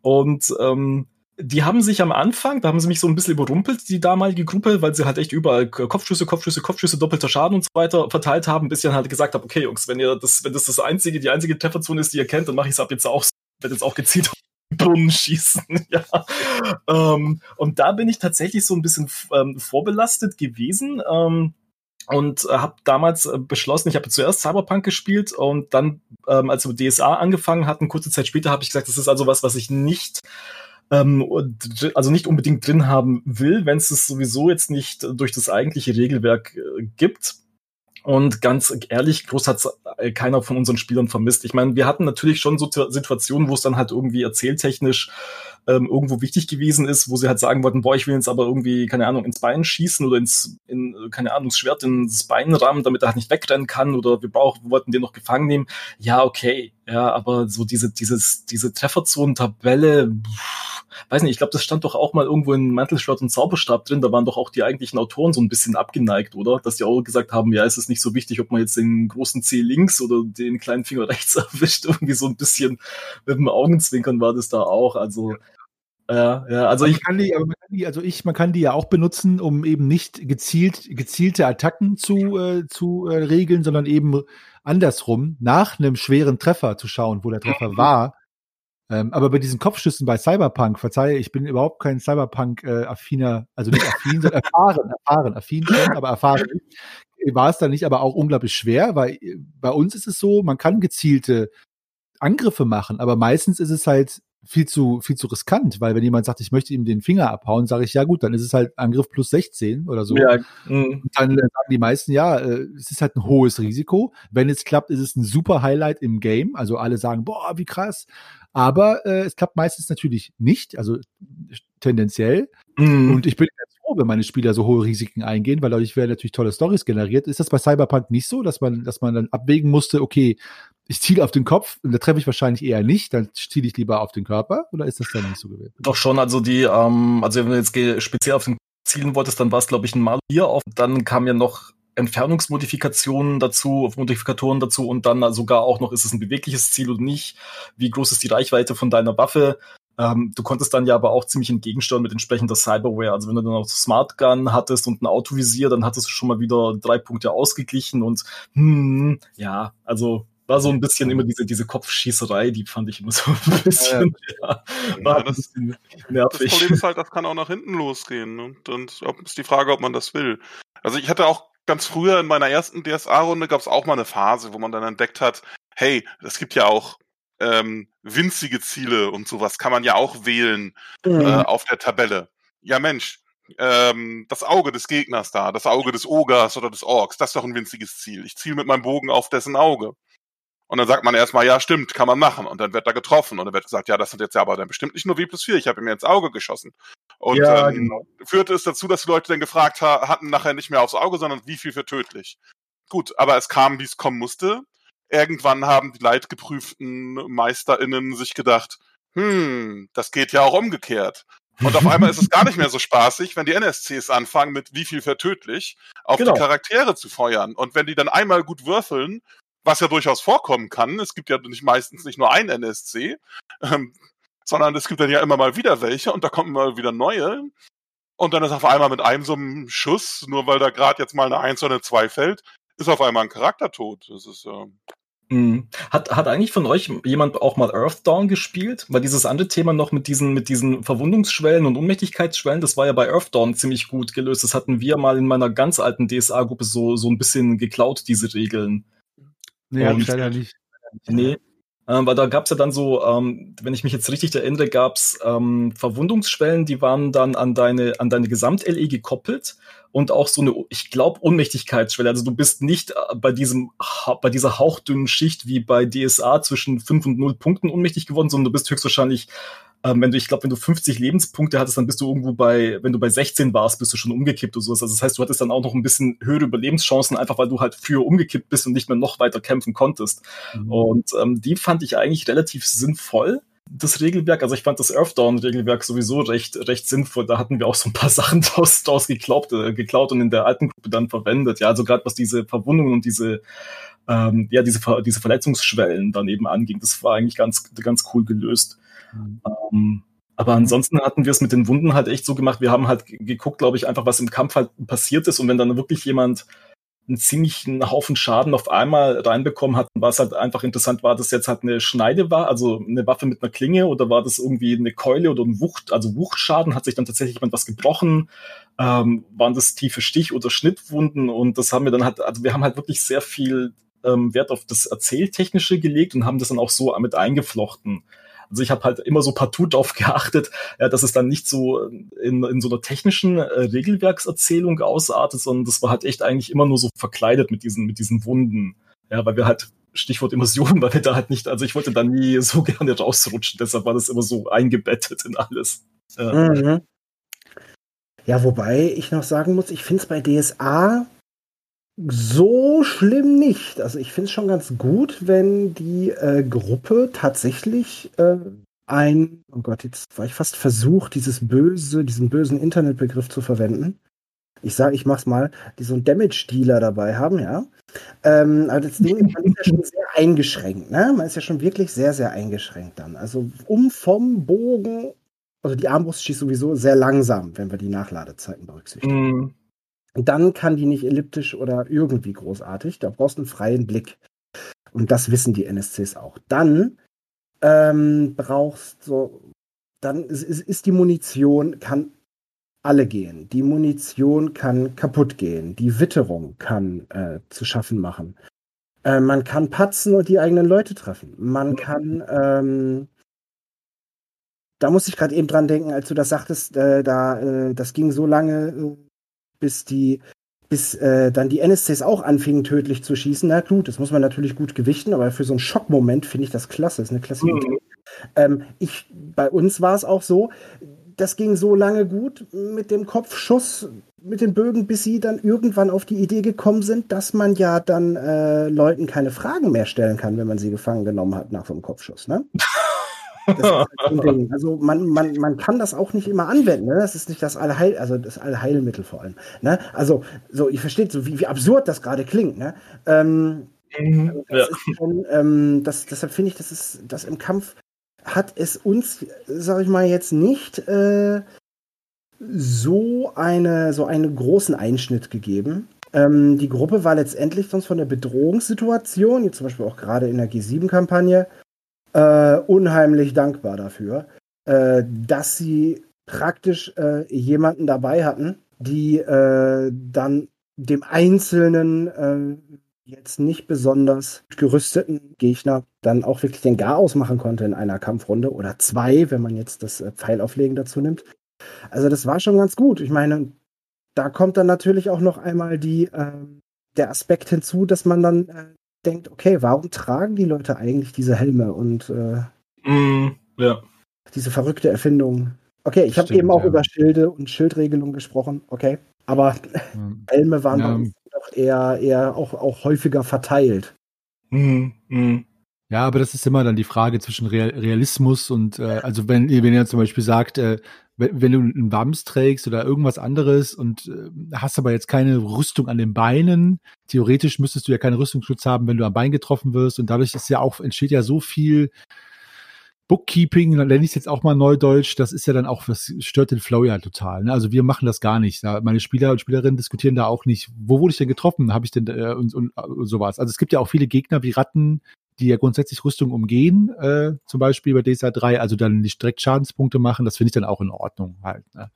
Und ähm, die haben sich am Anfang, da haben sie mich so ein bisschen überrumpelt, die damalige Gruppe, weil sie halt echt überall Kopfschüsse, Kopfschüsse, Kopfschüsse, doppelter Schaden und so weiter verteilt haben, bis ich dann halt gesagt habe, okay, Jungs, wenn ihr das, wenn das das einzige, die einzige Trefferzone ist, die ihr kennt, dann mache ich es ab jetzt auch, werde jetzt auch gezielt auf den Brunnen schießen. [laughs] ja. ähm, und da bin ich tatsächlich so ein bisschen ähm, vorbelastet gewesen. Ähm, und äh, habe damals äh, beschlossen, ich habe zuerst Cyberpunk gespielt und dann, ähm, als wir DSA angefangen hatten, kurze Zeit später habe ich gesagt, das ist also was, was ich nicht ähm, also nicht unbedingt drin haben will, wenn es es sowieso jetzt nicht durch das eigentliche Regelwerk äh, gibt. Und ganz ehrlich, groß hat keiner von unseren Spielern vermisst. Ich meine, wir hatten natürlich schon so Situationen, wo es dann halt irgendwie erzähltechnisch ähm, irgendwo wichtig gewesen ist, wo sie halt sagen wollten, boah, ich will jetzt aber irgendwie, keine Ahnung, ins Bein schießen oder ins, in, keine Ahnung, das Schwert ins Bein rammen, damit er halt nicht wegrennen kann oder wir brauchen, wollten den noch gefangen nehmen. Ja, okay. Ja, aber so diese, dieses, diese Trefferzonen-Tabelle, weiß nicht, ich glaube, das stand doch auch mal irgendwo in Mantelschwert und Zauberstab drin, da waren doch auch die eigentlichen Autoren so ein bisschen abgeneigt, oder? Dass die auch gesagt haben, ja, es ist nicht so wichtig, ob man jetzt den großen C links oder den kleinen Finger rechts [laughs] erwischt, irgendwie so ein bisschen mit dem Augenzwinkern war das da auch, also ja, ja, also aber ich kann die, man kann die, also ich, man kann die ja auch benutzen, um eben nicht gezielt, gezielte Attacken zu, äh, zu äh, regeln, sondern eben andersrum nach einem schweren Treffer zu schauen, wo der Treffer Mhm. war, Ähm, aber bei diesen Kopfschüssen bei Cyberpunk, verzeihe, ich bin überhaupt kein Cyberpunk-affiner, also nicht affin, sondern erfahren, [laughs] erfahren, affin aber erfahren war es dann nicht, aber auch unglaublich schwer, weil äh, bei uns ist es so, man kann gezielte Angriffe machen, aber meistens ist es halt viel zu, viel zu riskant, weil wenn jemand sagt, ich möchte ihm den Finger abhauen, sage ich, ja gut, dann ist es halt Angriff plus 16 oder so. Ja, mh. und dann sagen die meisten, ja, äh, es ist halt ein hohes Risiko. Wenn es klappt, ist es ein super Highlight im Game. Also alle sagen, boah, wie krass. Aber äh, es klappt meistens natürlich nicht, also tendenziell. Mhm. Und ich bin froh, wenn meine Spieler so hohe Risiken eingehen, weil dadurch werden natürlich tolle Stories generiert. Ist das bei Cyberpunk nicht so, dass man, dass man dann abwägen musste, okay, ich ziele auf den Kopf und da treffe ich wahrscheinlich eher nicht, dann ziele ich lieber auf den Körper oder ist das dann nicht so gewesen? Doch schon, also die, ähm, also wenn du jetzt speziell auf den Kopf zielen wolltest, dann war es glaube ich ein Mal hier auf, dann kam ja noch Entfernungsmodifikationen dazu, Modifikatoren dazu und dann sogar auch noch, ist es ein bewegliches Ziel oder nicht, wie groß ist die Reichweite von deiner Waffe. Ähm, du konntest dann ja aber auch ziemlich entgegensteuern mit entsprechender Cyberware. Also wenn du dann noch Smart Gun hattest und ein Autovisier, dann hattest du schon mal wieder drei Punkte ausgeglichen und hm, ja, also war so ein bisschen immer diese, diese Kopfschießerei, die fand ich immer so ein bisschen, ja, ja, war ja, das, bisschen nervig. Das Problem ist halt, das kann auch nach hinten losgehen. Ne? Und, und ist die Frage, ob man das will. Also ich hatte auch ganz früher in meiner ersten DSA-Runde gab es auch mal eine Phase, wo man dann entdeckt hat, hey, es gibt ja auch ähm, winzige Ziele und sowas kann man ja auch wählen mhm. äh, auf der Tabelle. Ja, Mensch, ähm, das Auge des Gegners da, das Auge des Ogers oder des Orks, das ist doch ein winziges Ziel. Ich ziele mit meinem Bogen auf dessen Auge. Und dann sagt man erstmal, ja, stimmt, kann man machen. Und dann wird da getroffen. Und dann wird gesagt, ja, das sind jetzt ja aber dann bestimmt nicht nur W plus 4, ich habe ihm ins Auge geschossen. Und ja, ähm, genau. führte es dazu, dass die Leute dann gefragt ha hatten, nachher nicht mehr aufs Auge, sondern wie viel für tödlich. Gut, aber es kam, wie es kommen musste. Irgendwann haben die leidgeprüften MeisterInnen sich gedacht, hm, das geht ja auch umgekehrt. Und auf einmal ist es gar nicht mehr so spaßig, wenn die NSCs anfangen, mit wie viel für tödlich auf genau. die Charaktere zu feuern. Und wenn die dann einmal gut würfeln was ja durchaus vorkommen kann. Es gibt ja nicht meistens nicht nur ein NSC, ähm, sondern es gibt dann ja immer mal wieder welche und da kommen mal wieder neue. Und dann ist auf einmal mit einem so einem Schuss, nur weil da gerade jetzt mal eine Eins oder eine Zwei fällt, ist auf einmal ein Charakter tot. Das ist äh, Mhm. Hat, hat eigentlich von euch jemand auch mal Earthdawn gespielt? Weil dieses andere Thema noch mit diesen, mit diesen Verwundungsschwellen und Unmächtigkeitsschwellen, das war ja bei Earthdawn ziemlich gut gelöst. Das hatten wir mal in meiner ganz alten DSA-Gruppe so, so ein bisschen geklaut, diese Regeln. Nee, hab ich leider nicht. Nee. Ähm, weil da gab's ja dann so, ähm, wenn ich mich jetzt richtig erinnere, gab's ähm, Verwundungsschwellen, die waren dann an deine, an deine Gesamt-LE gekoppelt und auch so eine, ich glaube, Unmächtigkeitsschwelle. Also du bist nicht äh, bei diesem, bei dieser hauchdünnen Schicht wie bei DSA zwischen 5 und 0 Punkten unmächtig geworden, sondern du bist höchstwahrscheinlich ähm, wenn du, ich glaube, wenn du 50 Lebenspunkte hattest, dann bist du irgendwo bei, wenn du bei 16 warst, bist du schon umgekippt oder sowas. Also das heißt, du hattest dann auch noch ein bisschen höhere Überlebenschancen, einfach weil du halt früher umgekippt bist und nicht mehr noch weiter kämpfen konntest. Mhm. Und ähm, die fand ich eigentlich relativ sinnvoll das Regelwerk, also ich fand das Earthdawn-Regelwerk sowieso recht, recht sinnvoll. Da hatten wir auch so ein paar [laughs] Sachen daraus, daraus geklaut, äh, geklaut und in der alten Gruppe dann verwendet. Ja, also gerade was diese Verwundungen und diese, ähm, ja, diese, diese Verletzungsschwellen daneben anging, das war eigentlich ganz, ganz cool gelöst. Mhm. Ähm, aber ansonsten hatten wir es mit den Wunden halt echt so gemacht. Wir haben halt geguckt, glaube ich, einfach, was im Kampf halt passiert ist. Und wenn dann wirklich jemand einen ziemlichen Haufen Schaden auf einmal reinbekommen hat, war es halt einfach interessant, war das jetzt halt eine Schneide war, also eine Waffe mit einer Klinge oder war das irgendwie eine Keule oder ein Wucht, also Wuchtschaden, hat sich dann tatsächlich jemand was gebrochen, ähm, waren das tiefe Stich- oder Schnittwunden und das haben wir dann halt, also wir haben halt wirklich sehr viel ähm, Wert auf das Erzähltechnische gelegt und haben das dann auch so mit eingeflochten. Also ich habe halt immer so partout darauf [laughs] geachtet, ja, dass es dann nicht so in, in so einer technischen äh, Regelwerkserzählung ausartet, sondern das war halt echt eigentlich immer nur so verkleidet mit diesen, mit diesen Wunden. Ja, weil wir halt Stichwort Immersion, [laughs] weil wir da halt nicht, also ich wollte da nie so [laughs] gerne rausrutschen, deshalb war das immer so eingebettet in alles. Ja, mhm. ja wobei ich noch sagen muss, ich finde es bei DSA so schlimm nicht. Also ich finde es schon ganz gut, wenn die äh, Gruppe tatsächlich äh, ein, oh Gott, jetzt war ich fast versucht, dieses böse, diesen bösen Internetbegriff zu verwenden. Ich sage, ich mach's mal, die so einen Damage-Dealer dabei haben, ja. Ähm, aber das Ding ist, man ist ja schon sehr eingeschränkt, ne? Man ist ja schon wirklich sehr, sehr eingeschränkt dann. Also um vom Bogen, also die Armbrust schießt sowieso sehr langsam, wenn wir die Nachladezeiten berücksichtigen. Mm dann kann die nicht elliptisch oder irgendwie großartig. Da brauchst du einen freien Blick. Und das wissen die NSCs auch. Dann ähm, brauchst so, dann ist, ist die Munition, kann alle gehen. Die Munition kann kaputt gehen. Die Witterung kann äh, zu schaffen machen. Äh, man kann patzen und die eigenen Leute treffen. Man kann, ähm, da muss ich gerade eben dran denken, als du das sagtest, äh, da, äh, das ging so lange, äh, bis die, bis äh, dann die NSCs auch anfingen, tödlich zu schießen. Na gut, das muss man natürlich gut gewichten, aber für so einen Schockmoment finde ich das klasse. Das ist eine klasse Idee. Mhm. Ähm, ich, bei uns war es auch so, das ging so lange gut mit dem Kopfschuss, mit den Bögen, bis sie dann irgendwann auf die Idee gekommen sind, dass man ja dann äh, Leuten keine Fragen mehr stellen kann, wenn man sie gefangen genommen hat nach so einem Kopfschuss. Ne? [laughs] Halt [laughs] also man, man, man kann das auch nicht immer anwenden. Ne? Das ist nicht das Allheil, also das Allheilmittel vor allem. Ne? Also so, ihr versteht so, wie, wie absurd das gerade klingt. Ne? Ähm, mhm, also ja. schon, ähm, das, deshalb finde ich, das ist das im Kampf hat es uns, sag ich mal, jetzt nicht äh, so eine so einen großen Einschnitt gegeben. Ähm, die Gruppe war letztendlich sonst von der Bedrohungssituation, jetzt zum Beispiel auch gerade in der G7-Kampagne, äh, unheimlich dankbar dafür, äh, dass sie praktisch äh, jemanden dabei hatten, die äh, dann dem Einzelnen äh, jetzt nicht besonders gerüsteten Gegner dann auch wirklich den Garaus machen konnte in einer Kampfrunde oder zwei, wenn man jetzt das äh, Pfeilauflegen dazu nimmt. Also das war schon ganz gut. Ich meine, da kommt dann natürlich auch noch einmal die, äh, der Aspekt hinzu, dass man dann denkt, okay, warum tragen die Leute eigentlich diese Helme und äh, mm, ja. diese verrückte Erfindung? Okay, ich habe eben auch ja. über Schilde und Schildregelung gesprochen, okay. Aber mhm. [laughs] Helme waren ja. doch eher, eher auch, auch häufiger verteilt. Mhm. Mhm. Ja, aber das ist immer dann die Frage zwischen Realismus und äh, also wenn, wenn ihr zum Beispiel sagt, äh, wenn, wenn du einen Wams trägst oder irgendwas anderes und äh, hast aber jetzt keine Rüstung an den Beinen, theoretisch müsstest du ja keinen Rüstungsschutz haben, wenn du am Bein getroffen wirst und dadurch ist ja auch entsteht ja so viel Bookkeeping, dann nenne ich es jetzt auch mal Neudeutsch, das ist ja dann auch, das stört den Flow ja total. Ne? Also wir machen das gar nicht. Meine Spieler und Spielerinnen diskutieren da auch nicht, wo wurde ich denn getroffen, habe ich denn äh, und, und, und sowas. Also es gibt ja auch viele Gegner wie Ratten, die ja grundsätzlich Rüstung umgehen, äh, zum Beispiel bei DSA 3, also dann nicht direkt Schadenspunkte machen, das finde ich dann auch in Ordnung halt. Ne?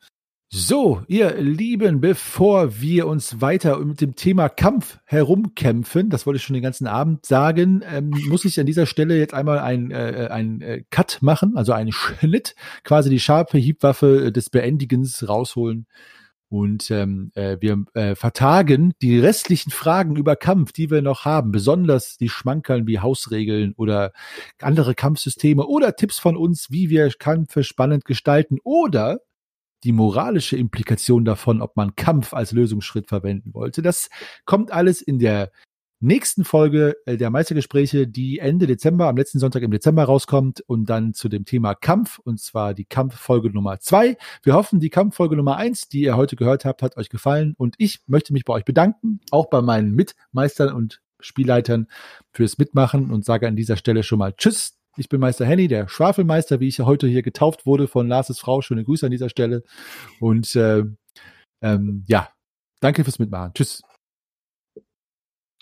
So, ihr Lieben, bevor wir uns weiter mit dem Thema Kampf herumkämpfen, das wollte ich schon den ganzen Abend sagen, ähm, muss ich an dieser Stelle jetzt einmal ein, äh, ein äh, Cut machen, also einen Schnitt, quasi die scharfe Hiebwaffe des Beendigens rausholen. Und ähm, äh, wir äh, vertagen die restlichen Fragen über Kampf, die wir noch haben, besonders die Schmankerln wie Hausregeln oder andere Kampfsysteme oder Tipps von uns, wie wir Kämpfe spannend gestalten oder die moralische Implikation davon, ob man Kampf als Lösungsschritt verwenden wollte. Das kommt alles in der nächsten Folge äh, der Meistergespräche, die Ende Dezember, am letzten Sonntag im Dezember rauskommt und dann zu dem Thema Kampf und zwar die Kampffolge Nummer zwei. Wir hoffen, die Kampffolge Nummer eins, die ihr heute gehört habt, hat euch gefallen und ich möchte mich bei euch bedanken, auch bei meinen Mitmeistern und Spielleitern fürs Mitmachen und sage an dieser Stelle schon mal Tschüss. Ich bin Meister Henny, der Schwafelmeister, wie ich heute hier getauft wurde von Lars' Frau. Schöne Grüße an dieser Stelle. Und äh, ähm, ja, danke fürs Mitmachen. Tschüss.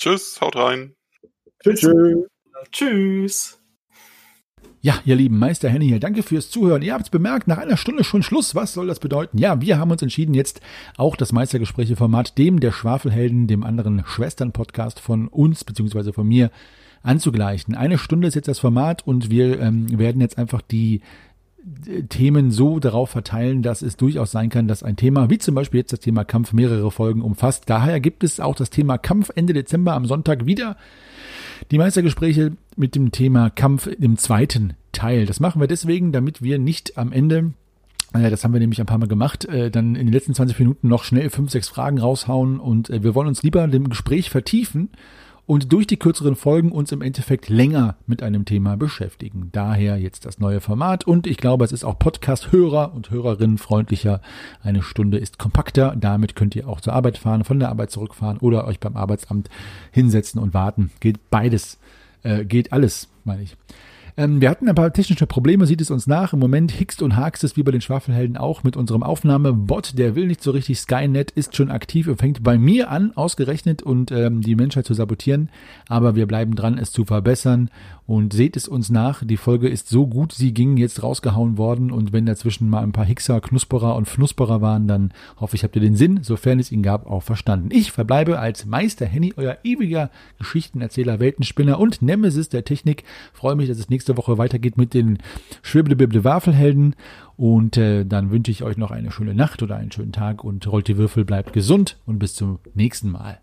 Tschüss, haut rein. Tschüss. Tschüss. Ja, ihr lieben Meister Henny hier, danke fürs Zuhören. Ihr habt es bemerkt, nach einer Stunde schon Schluss. Was soll das bedeuten? Ja, wir haben uns entschieden, jetzt auch das Meistergespräche-Format dem der Schwafelhelden, dem anderen Schwestern-Podcast von uns, beziehungsweise von mir, anzugleichen. Eine Stunde ist jetzt das Format und wir ähm, werden jetzt einfach die Themen so darauf verteilen, dass es durchaus sein kann, dass ein Thema, wie zum Beispiel jetzt das Thema Kampf, mehrere Folgen umfasst. Daher gibt es auch das Thema Kampf Ende Dezember am Sonntag wieder. Die Meistergespräche mit dem Thema Kampf im zweiten Teil. Das machen wir deswegen, damit wir nicht am Ende äh, das haben wir nämlich ein paar Mal gemacht, äh, dann in den letzten 20 Minuten noch schnell fünf, sechs Fragen raushauen und wir wollen uns lieber dem Gespräch vertiefen und durch die kürzeren Folgen uns im Endeffekt länger mit einem Thema beschäftigen. Daher jetzt das neue Format und ich glaube, es ist auch Podcast-Hörer und Hörerinnen freundlicher. Eine Stunde ist kompakter. Damit könnt ihr auch zur Arbeit fahren, von der Arbeit zurückfahren oder euch beim Arbeitsamt hinsetzen und warten. Geht beides, äh, geht alles, meine ich. Ähm, wir hatten ein paar technische Probleme, sieht es uns nach. Im Moment hickst und hakst es wie bei den Schwafelhelden auch mit unserem Aufnahmebot. Der will nicht so richtig. Skynet ist schon aktiv und fängt bei mir an, ausgerechnet und ähm, die Menschheit zu sabotieren. Aber wir bleiben dran, es zu verbessern. Und seht es uns nach. Die Folge ist so gut, sie ging jetzt rausgehauen worden. Und wenn dazwischen mal ein paar Hickser, Knusperer und Fnusperer waren, dann hoffe ich, habt ihr den Sinn, sofern es ihn gab, auch verstanden. Ich verbleibe als Meister Henny, euer ewiger Geschichtenerzähler, Weltenspinner und Nemesis der Technik. Freue mich, dass es nächste Woche weitergeht mit den Schwibblibible Wafelhelden. Und äh, dann wünsche ich euch noch eine schöne Nacht oder einen schönen Tag und rollt die Würfel, bleibt gesund und bis zum nächsten Mal.